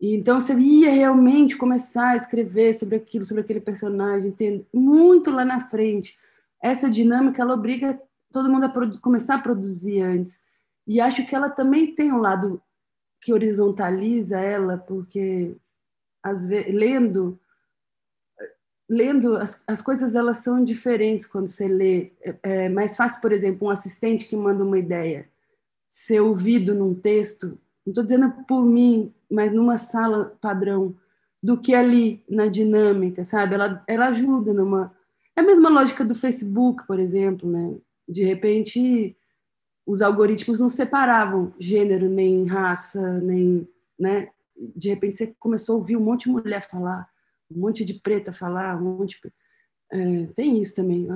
E então você ia realmente começar a escrever sobre aquilo, sobre aquele personagem, muito lá na frente. Essa dinâmica ela obriga todo mundo a começar a produzir antes. E acho que ela também tem um lado que horizontaliza ela, porque às vezes, lendo lendo as, as coisas elas são diferentes quando você lê. É, é mais fácil, por exemplo, um assistente que manda uma ideia ser ouvido num texto não estou dizendo por mim, mas numa sala padrão, do que ali na dinâmica, sabe? Ela, ela ajuda numa. É a mesma lógica do Facebook, por exemplo, né? De repente, os algoritmos não separavam gênero, nem raça, nem. Né? De repente, você começou a ouvir um monte de mulher falar, um monte de preta falar, um monte de. É, tem isso também.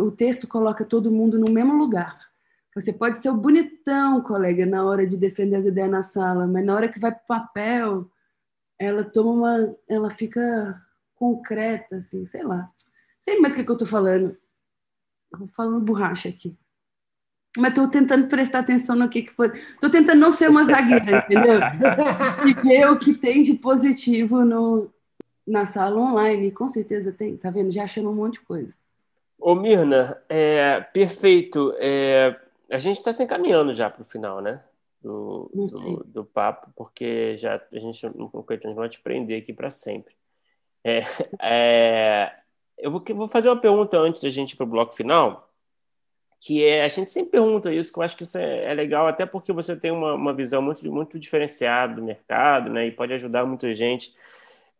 O texto coloca todo mundo no mesmo lugar. Você pode ser o bonitão, colega, na hora de defender as ideias na sala, mas na hora que vai para o papel, ela toma uma. Ela fica concreta, assim, sei lá. Sei mais o que, que eu estou falando. Estou falando borracha aqui. Mas estou tentando prestar atenção no que, que foi. Estou tentando não ser uma zagueira, entendeu? E ver o que tem de positivo no, na sala online. com certeza tem, tá vendo? Já achando um monte de coisa. Ô, Mirna, é, perfeito. É, a gente está se encaminhando já para o final, né? Do, do, do, papo, porque já a gente não vai te prender aqui para sempre. É, é, eu vou, vou, fazer uma pergunta antes da gente ir para o bloco final, que é a gente sempre pergunta isso, que eu acho que isso é, é legal, até porque você tem uma, uma, visão muito, muito diferenciada do mercado, né? E pode ajudar muita gente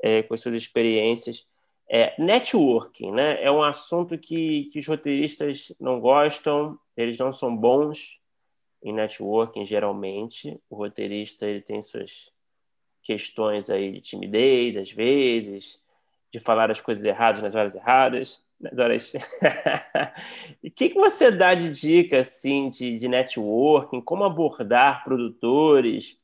é, com as suas experiências. É, networking, né? É um assunto que, que os roteiristas não gostam, eles não são bons em networking geralmente. O roteirista ele tem suas questões aí de timidez, às vezes, de falar as coisas erradas nas horas erradas, nas horas. o que, que você dá de dica assim de, de networking? Como abordar produtores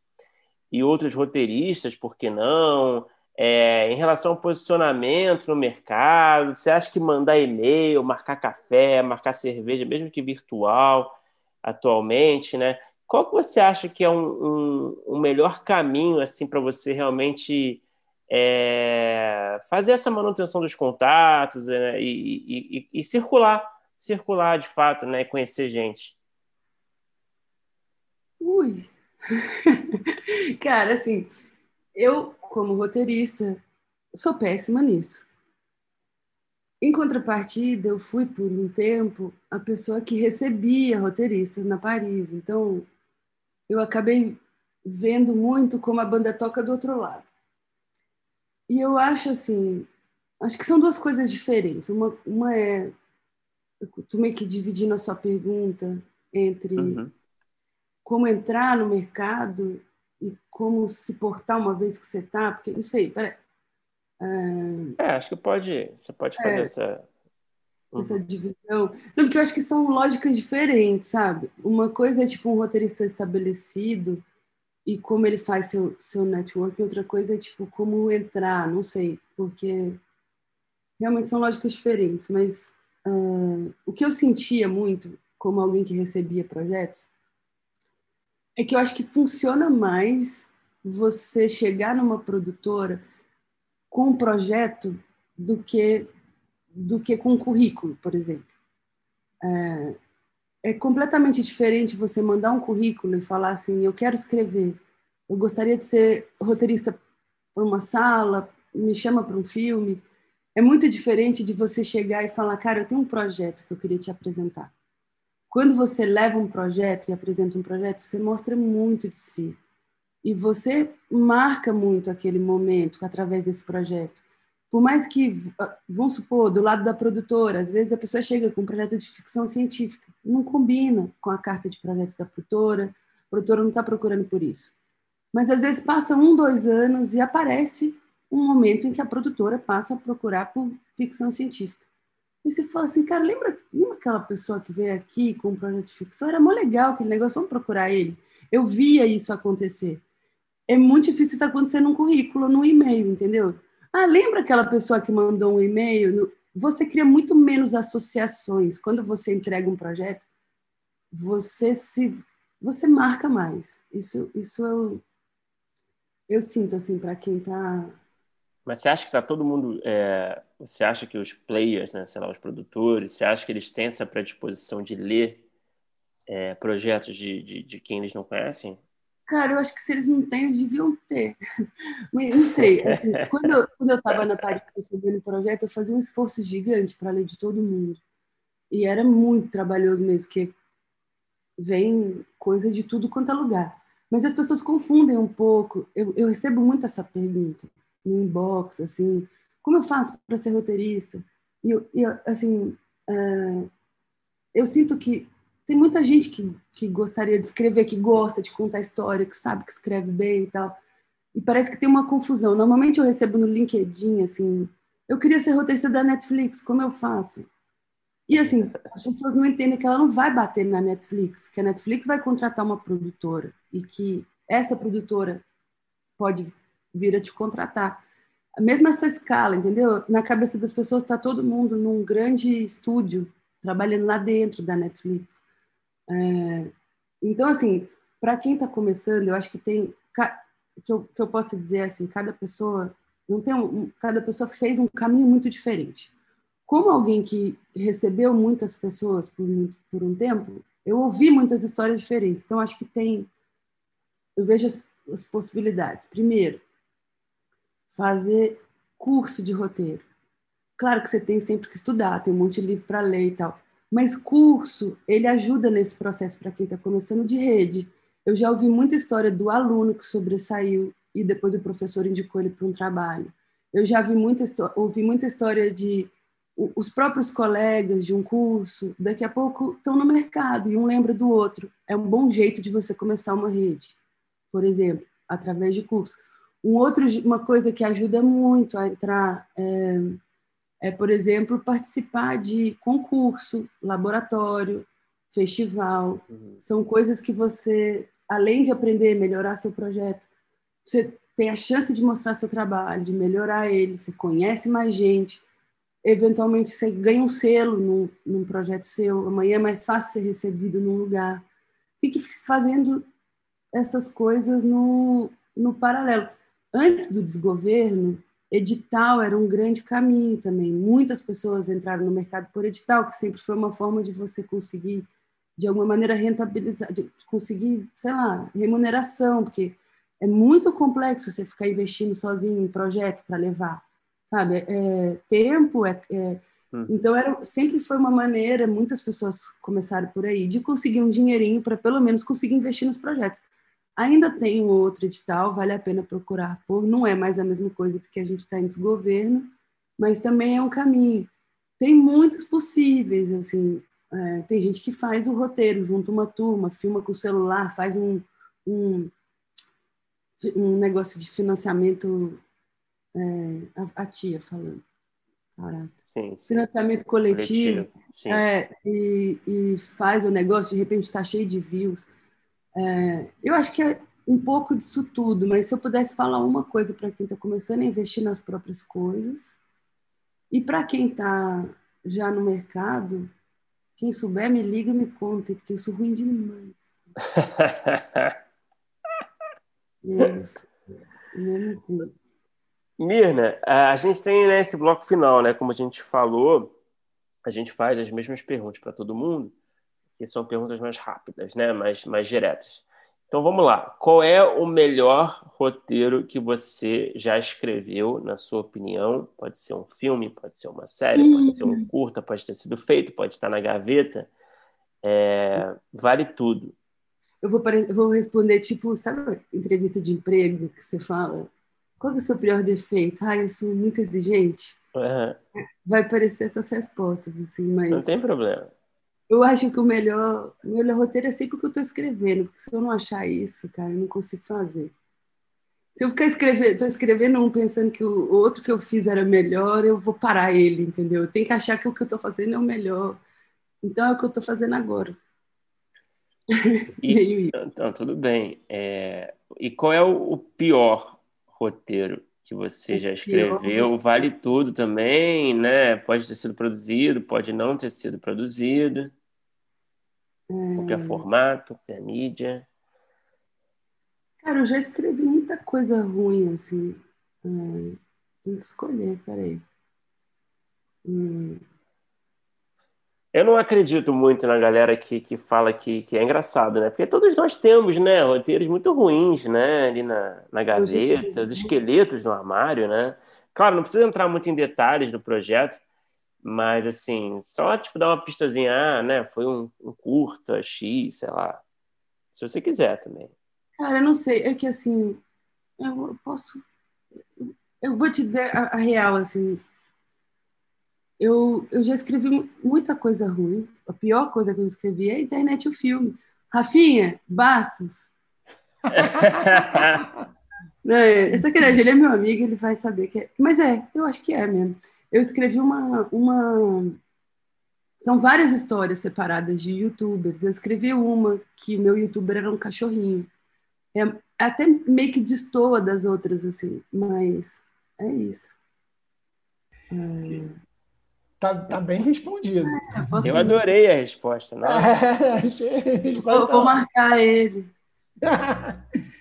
e outros roteiristas? Por que não? É, em relação ao posicionamento no mercado, você acha que mandar e-mail, marcar café, marcar cerveja, mesmo que virtual, atualmente, né? Qual que você acha que é um, um, um melhor caminho assim para você realmente é, fazer essa manutenção dos contatos né? e, e, e, circular, circular de fato, né? Conhecer gente. Ui, cara, assim, eu como roteirista, sou péssima nisso. Em contrapartida, eu fui por um tempo a pessoa que recebia roteiristas na Paris. Então, eu acabei vendo muito como a banda toca do outro lado. E eu acho assim, acho que são duas coisas diferentes. Uma, uma é, eu tô meio que dividindo a sua pergunta entre uhum. como entrar no mercado e como se portar uma vez que você está, porque não sei, peraí. É, acho que pode, você pode fazer é, essa. uhum. essa divisão. Não, porque eu acho que são lógicas diferentes, sabe? Uma coisa é tipo um roteirista estabelecido e como ele faz seu, seu network, e outra coisa é tipo como entrar, não sei, porque realmente são lógicas diferentes, mas uh, o que eu sentia muito como alguém que recebia projetos é que eu acho que funciona mais você chegar numa produtora com um projeto do que do que com um currículo, por exemplo. É, é completamente diferente você mandar um currículo e falar assim, eu quero escrever, eu gostaria de ser roteirista para uma sala, me chama para um filme. É muito diferente de você chegar e falar, cara, eu tenho um projeto que eu queria te apresentar. Quando você leva um projeto e apresenta um projeto, você mostra muito de si. E você marca muito aquele momento através desse projeto. Por mais que, vamos supor, do lado da produtora, às vezes a pessoa chega com um projeto de ficção científica, não combina com a carta de projetos da produtora, a produtora não está procurando por isso. Mas às vezes passa um, dois anos e aparece um momento em que a produtora passa a procurar por ficção científica. E você fala assim, cara, lembra, lembra aquela pessoa que veio aqui com um projeto de ficção? Era mó legal aquele negócio, vamos procurar ele. Eu via isso acontecer. É muito difícil isso acontecer num currículo, num e-mail, entendeu? Ah, lembra aquela pessoa que mandou um e-mail? Você cria muito menos associações. Quando você entrega um projeto, você se você marca mais. Isso isso eu eu sinto assim para quem está mas você acha que está todo mundo. É, você acha que os players, né, sei lá, os produtores, você acha que eles têm essa predisposição de ler é, projetos de, de, de, quem eles não conhecem? Cara, eu acho que se eles não têm, eles deviam ter. Mas não sei. Assim, quando eu estava na Paris recebendo o projeto, eu fazia um esforço gigante para ler de todo mundo. E era muito trabalhoso mesmo, porque vem coisa de tudo quanto é lugar. Mas as pessoas confundem um pouco. Eu, eu recebo muito essa pergunta no inbox, assim, como eu faço para ser roteirista? E, eu assim, uh, eu sinto que tem muita gente que, que gostaria de escrever, que gosta de contar história, que sabe que escreve bem e tal. E parece que tem uma confusão. Normalmente eu recebo no LinkedIn, assim, eu queria ser roteirista da Netflix, como eu faço? E assim, as pessoas não entendem que ela não vai bater na Netflix, que a Netflix vai contratar uma produtora e que essa produtora pode vir a te contratar. Mesmo essa escala, entendeu? Na cabeça das pessoas está todo mundo num grande estúdio trabalhando lá dentro da Netflix. É, então, assim, para quem está começando, eu acho que tem que eu, que eu posso dizer assim, cada pessoa não tem um, cada pessoa fez um caminho muito diferente. Como alguém que recebeu muitas pessoas por, por um tempo, eu ouvi muitas histórias diferentes. Então, acho que tem, eu vejo as, as possibilidades. Primeiro, fazer curso de roteiro. Claro que você tem sempre que estudar, tem um monte de livro para ler e tal, mas curso, ele ajuda nesse processo para quem está começando de rede. Eu já ouvi muita história do aluno que sobressaiu e depois o professor indicou ele para um trabalho. Eu já vi muita ouvi muita história de os próprios colegas de um curso, daqui a pouco estão no mercado e um lembra do outro. É um bom jeito de você começar uma rede, por exemplo, através de curso. Um outro, uma coisa que ajuda muito a entrar é, é, por exemplo, participar de concurso, laboratório, festival. Uhum. São coisas que você, além de aprender a melhorar seu projeto, você tem a chance de mostrar seu trabalho, de melhorar ele, você conhece mais gente, eventualmente você ganha um selo num, num projeto seu, amanhã é mais fácil ser recebido num lugar. Fique fazendo essas coisas no, no paralelo antes do desgoverno, edital era um grande caminho também. Muitas pessoas entraram no mercado por edital, que sempre foi uma forma de você conseguir, de alguma maneira, rentabilizar, de conseguir, sei lá, remuneração, porque é muito complexo você ficar investindo sozinho em projeto para levar, sabe? É, tempo, é, é hum. então era sempre foi uma maneira, muitas pessoas começaram por aí, de conseguir um dinheirinho para pelo menos conseguir investir nos projetos. Ainda tem um outro edital, vale a pena procurar por. Não é mais a mesma coisa porque a gente está em desgoverno, mas também é um caminho. Tem muitos possíveis, assim. É, tem gente que faz o roteiro, junto uma turma, filma com o celular, faz um, um, um negócio de financiamento. É, a, a tia falando. Caraca. Sim, sim. Financiamento coletivo. Coletivo, sim. É, e, e faz o negócio, de repente está cheio de views. É, eu acho que é um pouco disso tudo, mas se eu pudesse falar uma coisa para quem está começando a investir nas próprias coisas, e para quem está já no mercado, quem souber me liga e me conta, porque eu sou ruim demais. Isso. Mesmo ruim. Mirna, a gente tem né, esse bloco final, né? Como a gente falou, a gente faz as mesmas perguntas para todo mundo, que são perguntas mais rápidas, né? Mais, mais diretas. Então vamos lá. Qual é o melhor roteiro que você já escreveu, na sua opinião? Pode ser um filme, pode ser uma série, pode ser um curta, pode ter sido feito, pode estar na gaveta. É, vale tudo. Eu vou, eu vou responder, tipo, sabe entrevista de emprego que você fala? Qual é o seu pior defeito? Ah, eu sou muito exigente. Aham, Vai parecer essas respostas, assim, mas Não tem problema. Eu acho que o melhor, o melhor roteiro é sempre o que eu estou escrevendo, porque se eu não achar isso, cara, eu não consigo fazer. Se eu ficar escrevendo, tô escrevendo um pensando que o outro que eu fiz era melhor, eu vou parar ele, entendeu? Eu tenho que achar que o que eu estou fazendo é o melhor. Então é o que eu estou fazendo agora. E-. Então, tudo bem. É, E qual é o pior roteiro que você O já escreveu? Vale tudo também, né? Pode ter sido produzido, pode não ter sido produzido. Qualquer formato, qualquer mídia. Cara, eu já escrevi muita coisa ruim, assim. Hum, tenho que escolher, peraí. Hum, Eu não acredito muito na galera que, que fala que, que é engraçado, né? Porque todos nós temos, né? Roteiros muito ruins, né? Ali na, na gaveta, os esqueletos no armário, né? Claro, não precisa entrar muito em detalhes do projeto, mas assim, só tipo dar uma pistazinha, ah, né? Foi um, um curta, X, sei lá. Se você quiser também. Cara, eu não sei, é que assim, eu posso. Eu vou te dizer a, a real, assim. Eu, eu já escrevi mu- muita coisa ruim. A pior coisa que eu escrevi é a internet e o filme. Rafinha, Bastos. Né? Essa aqui, ele é meu amigo, ele vai saber que é. Mas é, eu acho que é mesmo. Eu escrevi uma, uma. São várias histórias separadas de youtubers. Eu escrevi uma que meu youtuber era um cachorrinho. É até meio que destoa das outras, assim, mas é isso. É, Tá, tá bem respondido. eu posso- Eu adorei a resposta, né? Achei a vou, resposta vou marcar ele.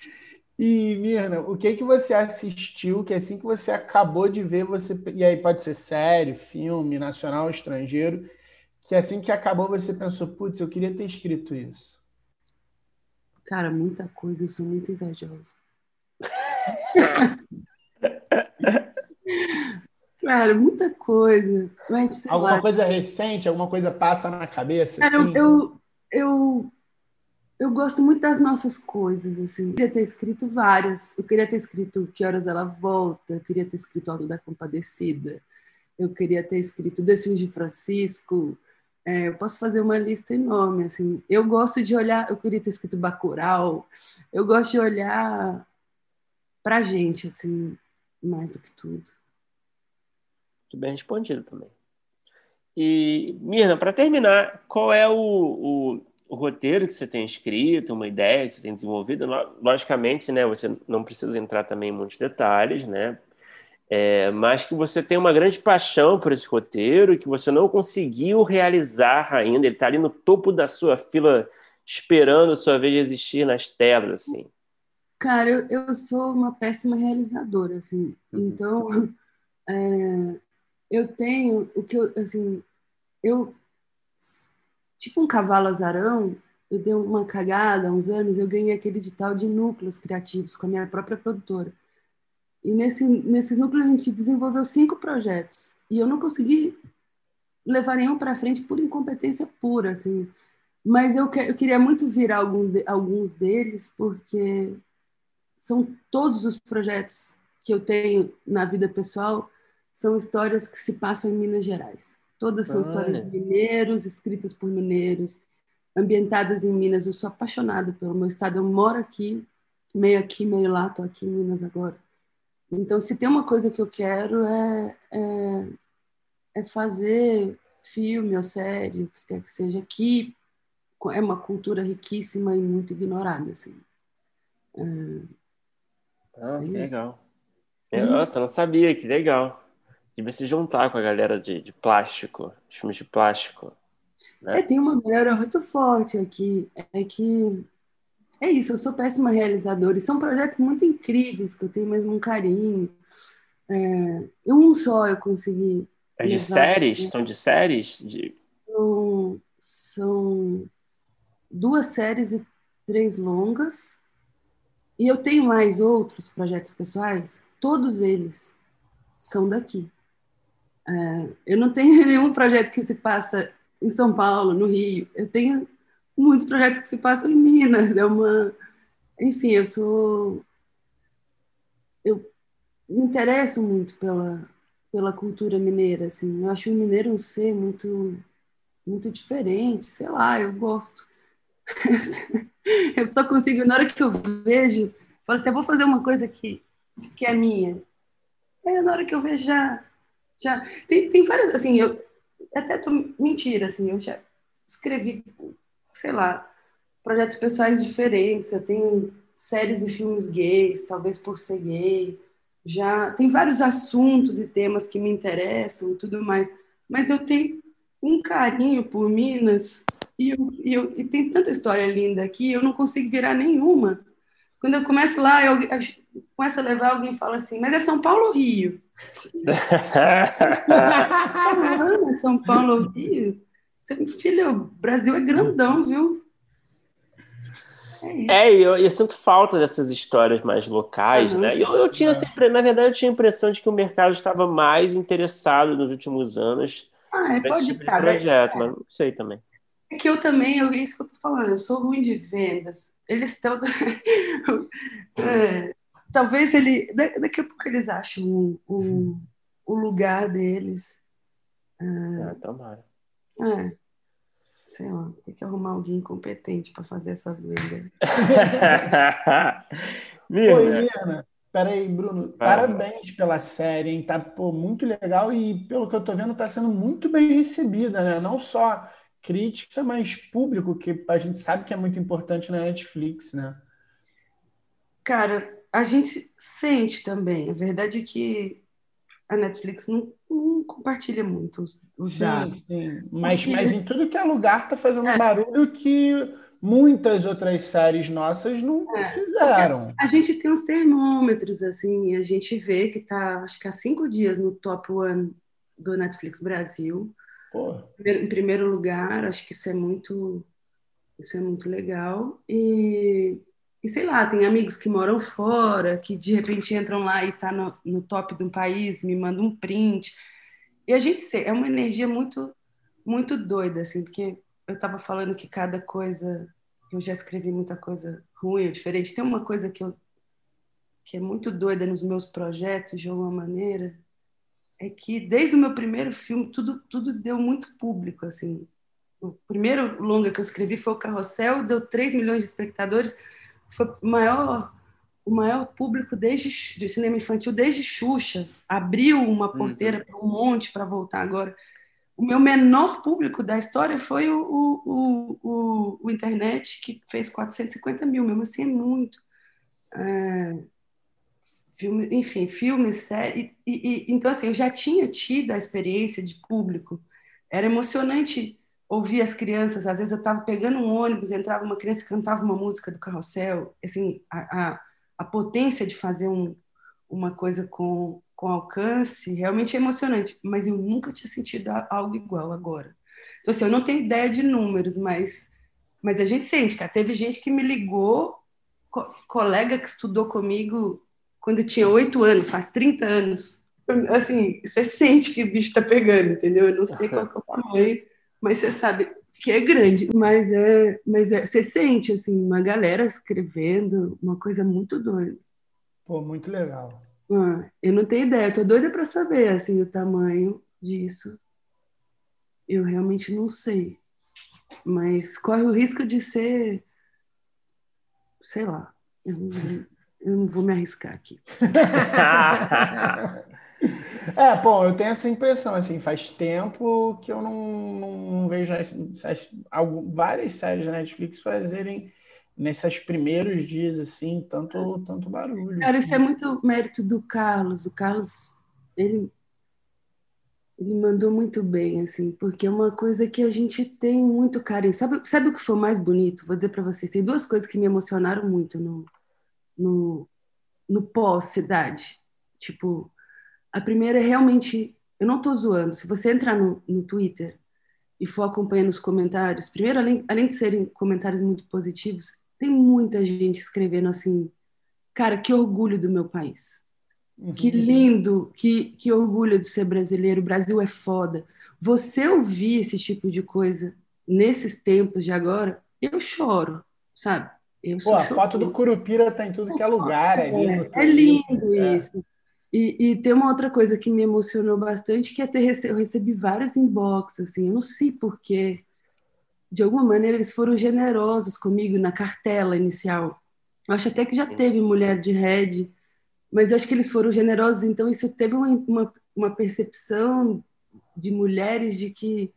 E, Mirna, o que que você assistiu que assim que você acabou de ver, você. E aí pode ser série, filme, nacional, estrangeiro, que assim que acabou você pensou, putz, eu queria ter escrito isso. Cara, muita coisa, eu sou muito invejosa. Cara, muita coisa. Mas, Alguma lá, coisa recente, alguma coisa passa na cabeça, Cara, assim? eu, eu, eu, gosto muito das nossas coisas, assim. Eu queria ter escrito várias. Eu queria ter escrito Que Horas Ela Volta, eu queria ter escrito Algo da Compadecida, eu queria ter escrito Dois Filhos de Francisco. É, eu posso fazer uma lista enorme, assim. Eu gosto de olhar... Eu queria ter escrito Bacurau. Eu gosto de olhar pra gente, assim, mais do que tudo. Muito bem respondido também. E, Mirna, para terminar, qual é o, o, o roteiro que você tem escrito, uma ideia que você tem desenvolvido? Lo- Logicamente, né, você não precisa entrar também em muitos detalhes, né? É, mas que você tem uma grande paixão por esse roteiro que você não conseguiu realizar ainda. Ele está ali no topo da sua fila, esperando a sua vez de existir nas telas, assim. Cara, eu, eu sou uma péssima realizadora, assim. Então, é, eu tenho o que eu, assim, eu tipo um cavalo azarão, eu dei uma cagada há uns anos, eu ganhei aquele edital de núcleos criativos com a minha própria produtora. E nesse, nesses núcleos a gente desenvolveu cinco projetos. E eu não consegui levar nenhum para frente por incompetência pura, assim. Mas eu, que, eu queria muito virar algum de, alguns deles, porque são todos os projetos que eu tenho na vida pessoal são histórias que se passam em Minas Gerais. Todas são Olha. histórias de mineiros, escritas por mineiros, ambientadas em Minas. Eu sou apaixonada pelo meu estado. Eu moro aqui, meio aqui, meio lá. Estou aqui em Minas agora. Então, se tem uma coisa que eu quero é, é é fazer filme ou série, o que quer que seja, que é uma cultura riquíssima e muito ignorada, assim. É... Ah, que legal. Nossa, eu não sabia, que legal. Devia se juntar com a galera de, de plástico, de filmes de plástico. Né? É, tem uma galera muito forte aqui. É que é isso, eu sou péssima realizadora. E são projetos muito incríveis que eu tenho mesmo um carinho. É, um só eu consegui. É de séries? São de séries? De... São, são duas séries e três longas. E eu tenho mais outros projetos pessoais, todos eles são daqui. É, eu não tenho nenhum projeto que se passa em São Paulo, no Rio. Eu tenho muitos projetos que se passam em Minas. É uma, enfim, eu sou, eu me interesso muito pela pela cultura mineira, assim. Eu acho o mineiro um ser muito muito diferente, sei lá, eu gosto. eu só consigo, na hora que eu vejo, falo assim, eu vou fazer uma coisa que, que é minha. É, na hora que eu vejo, já. Já tem, tem várias, assim, eu até tô mentira, assim, eu já escrevi, sei lá, projetos pessoais diferentes, eu tenho séries e filmes gays, talvez por ser gay, já tem vários assuntos e temas que me interessam e tudo mais, mas eu tenho um carinho por Minas e, eu, e, eu, e tem tanta história linda aqui, eu não consigo virar nenhuma. Quando eu começo lá, eu, eu começo a levar, alguém fala assim, mas é São Paulo ou Rio? é São Paulo ou Rio? Filho, o Brasil é grandão, viu? É, é eu, eu, sinto falta dessas histórias mais locais, uhum. né? Eu, eu tinha sempre, na verdade, eu tinha a impressão de que o mercado estava mais interessado nos últimos anos ah, é, pode tipo estar, projeto, é. mas não sei também. É que eu também, eu, é isso que eu tô falando, eu sou ruim de vendas. Eles estão. é, talvez ele. Daqui a pouco eles acham o, o, o lugar deles. Ah, é, tomara. É. Sei lá, tem que arrumar alguém competente para fazer essas vendas. Mirna. Oi, Mirna. Peraí, Bruno, Vai, parabéns pela série, hein? Tá pô, muito legal e, pelo que eu tô vendo, tá sendo muito bem recebida, né? Não só crítica, mas público, que a gente sabe que é muito importante na Netflix, né? Cara, a gente sente também. A verdade é que a Netflix não, não compartilha muito os, os sim, dados. Sim, mas, mas em tudo que é lugar tá fazendo é. barulho que muitas outras séries nossas não é, fizeram. A gente tem uns termômetros, assim, a gente vê que tá, acho que há cinco dias no top one do Netflix Brasil. Em primeiro lugar, acho que isso é muito, isso é muito legal. E, e sei lá, tem amigos que moram fora, que de repente entram lá e tá no, no top de um país, me mandam um print. E a gente é uma energia muito, muito doida, assim, porque eu estava falando que cada coisa eu já escrevi muita coisa ruim ou diferente. Tem uma coisa que eu que é muito doida nos meus projetos de alguma maneira é que desde o meu primeiro filme tudo tudo deu muito público assim. O primeiro longa que eu escrevi foi o Carrossel, deu 3 milhões de espectadores, foi o maior o maior público desde de cinema infantil desde Xuxa, abriu uma porteira uhum. para um monte para voltar agora o meu menor público da história foi o, o, o, o, internet, que fez 450 mil, mesmo assim é muito. É, filme, enfim, filmes, séries. E, e, então, assim, eu já tinha tido a experiência de público. Era emocionante ouvir as crianças. Às vezes eu estava pegando um ônibus, entrava uma criança e cantava uma música do carrossel. Assim, a, a, a potência de fazer um, uma coisa com com alcance realmente é emocionante, mas eu nunca tinha sentido algo igual agora. Então, assim, eu não tenho ideia de números, mas, mas a gente sente, cara. Teve gente que me ligou, co colega que estudou comigo quando eu tinha oito anos, faz 30 anos. Assim, você sente que o bicho tá pegando, entendeu? Eu não sei qual é o tamanho, mas você sabe que é grande. Mas é, mas é, você sente, assim, uma galera escrevendo, uma coisa muito doida. Pô, muito legal. Ah, eu não tenho ideia, tô doida para saber assim o tamanho disso. Eu realmente não sei. Mas corre o risco de ser, sei lá. Eu não, eu não vou me arriscar aqui. É, bom, eu tenho essa impressão, assim, faz tempo que eu não, não, não vejo as, as, algumas, várias séries da Netflix fazerem nesses primeiros dias, assim, tanto, tanto barulho. Cara, assim. isso é muito mérito do Carlos. O Carlos, ele, ele mandou muito bem, assim, porque é uma coisa que a gente tem muito carinho. Sabe, sabe o que foi mais bonito? Vou dizer para vocês, tem duas coisas que me emocionaram muito no, no, no pós-cidade. Tipo, a primeira é realmente, eu não tô zoando, se você entrar no, no Twitter e for acompanhando os comentários, primeiro, além, além de serem comentários muito positivos, tem muita gente escrevendo assim, cara, que orgulho do meu país. Uhum. Que lindo, que, que orgulho de ser brasileiro, o Brasil é foda. Você ouvir esse tipo de coisa nesses tempos de agora, eu choro, sabe? Eu Pô, a foto do Curupira tá em tudo que é lugar. É, lindo, é lindo é. isso. E, e, tem uma outra coisa que me emocionou bastante, que é ter eu recebi vários inbox, assim, eu não sei porquê. De alguma maneira eles foram generosos comigo na cartela inicial. Eu acho até que já teve mulher de red, mas eu acho que eles foram generosos, então isso teve uma, uma, uma percepção de mulheres de que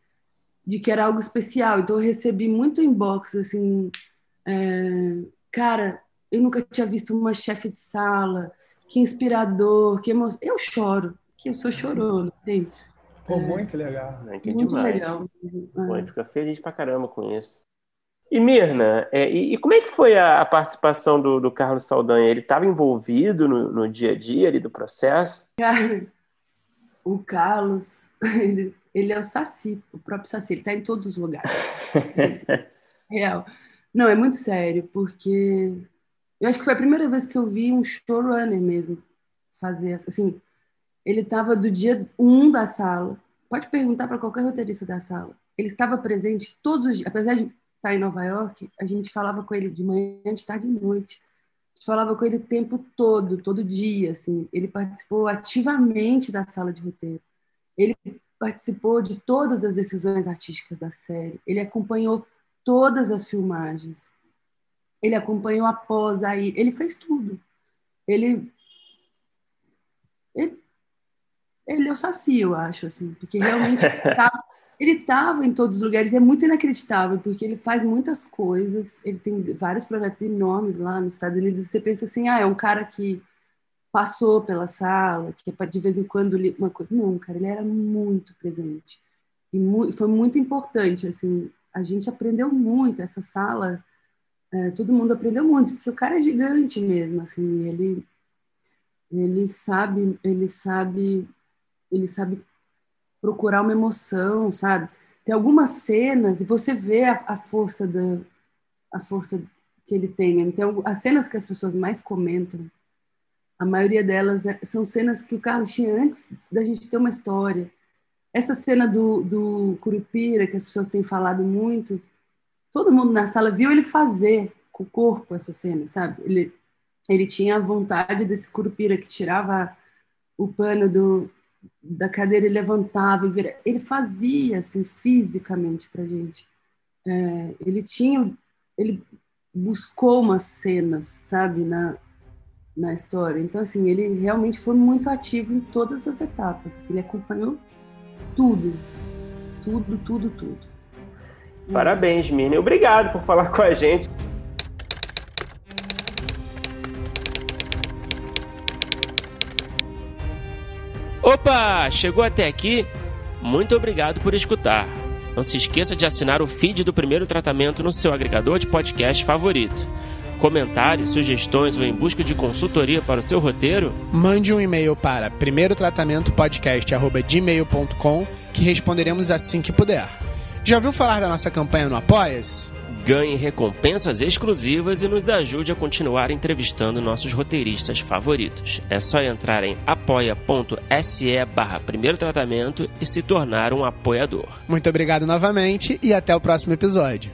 de que era algo especial. Então eu recebi muito inbox assim, é, cara, eu nunca tinha visto uma chefe de sala que inspirador, que emoção. Eu choro, que eu sou chorona, entende? Pô, é, muito legal. É, que muito demais. legal. Pô, a gente fica feliz pra caramba com isso. E Mirna, é, e, e, como é que foi a, a participação do, do, Carlos Saldanha? Ele estava envolvido no, no, dia a dia ali do processo? Cara, o Carlos, ele, ele é o Saci, o próprio Saci, ele está em todos os lugares. Real. Não, é muito sério, porque eu acho que foi a primeira vez que eu vi um showrunner mesmo fazer assim. Ele estava do dia um da sala. Pode perguntar para qualquer roteirista da sala. Ele estava presente todos os dias. Apesar de estar em Nova York, a gente falava com ele de manhã, de tarde e de noite. A gente falava com ele o tempo todo, todo dia. Assim. Ele participou ativamente da sala de roteiro. Ele participou de todas as decisões artísticas da série. Ele acompanhou todas as filmagens ele acompanhou após aí, ele fez tudo. Ele ele, ele é o saci, eu acho, assim, porque realmente ele estava em todos os lugares. É muito inacreditável, porque ele faz muitas coisas. Ele tem vários projetos enormes lá nos Estados Unidos. E você pensa assim, ah, é um cara que passou pela sala, que de vez em quando uma coisa. Não, cara, ele era muito presente e muito, foi muito importante. Assim, a gente aprendeu muito. Essa sala é, todo mundo aprendeu muito, porque o cara é gigante mesmo, assim, ele ele sabe, ele sabe, ele sabe procurar uma emoção, sabe? Tem algumas cenas e você vê a, a força da a força que ele tem. Então, as cenas que as pessoas mais comentam, a maioria delas é, são cenas que o Carlos tinha antes da gente ter uma história. Essa cena do, do Curupira, que as pessoas têm falado muito, todo mundo na sala viu ele fazer com o corpo essa cena, sabe? Ele, ele tinha a vontade desse curupira que tirava o pano do, da cadeira e levantava e vira. Ele fazia assim fisicamente para gente. É, ele tinha, ele buscou umas cenas, sabe, na na história. Então assim, ele realmente foi muito ativo em todas as etapas. Assim, ele acompanhou tudo, tudo, tudo, tudo. Parabéns, Mini. Obrigado por falar com a gente. Opa! Chegou até aqui? Muito obrigado por escutar. Não se esqueça de assinar o feed do primeiro tratamento no seu agregador de podcast favorito. Comentários, sugestões ou em busca de consultoria para o seu roteiro? Mande um e-mail para primeirotratamentopodcast.gmail.com que responderemos assim que puder. Já ouviu falar da nossa campanha no Apoia-se? Ganhe recompensas exclusivas e nos ajude a continuar entrevistando nossos roteiristas favoritos. É só entrar em apoia.se barra primeiro tratamento e se tornar um apoiador. Muito obrigado novamente e até o próximo episódio.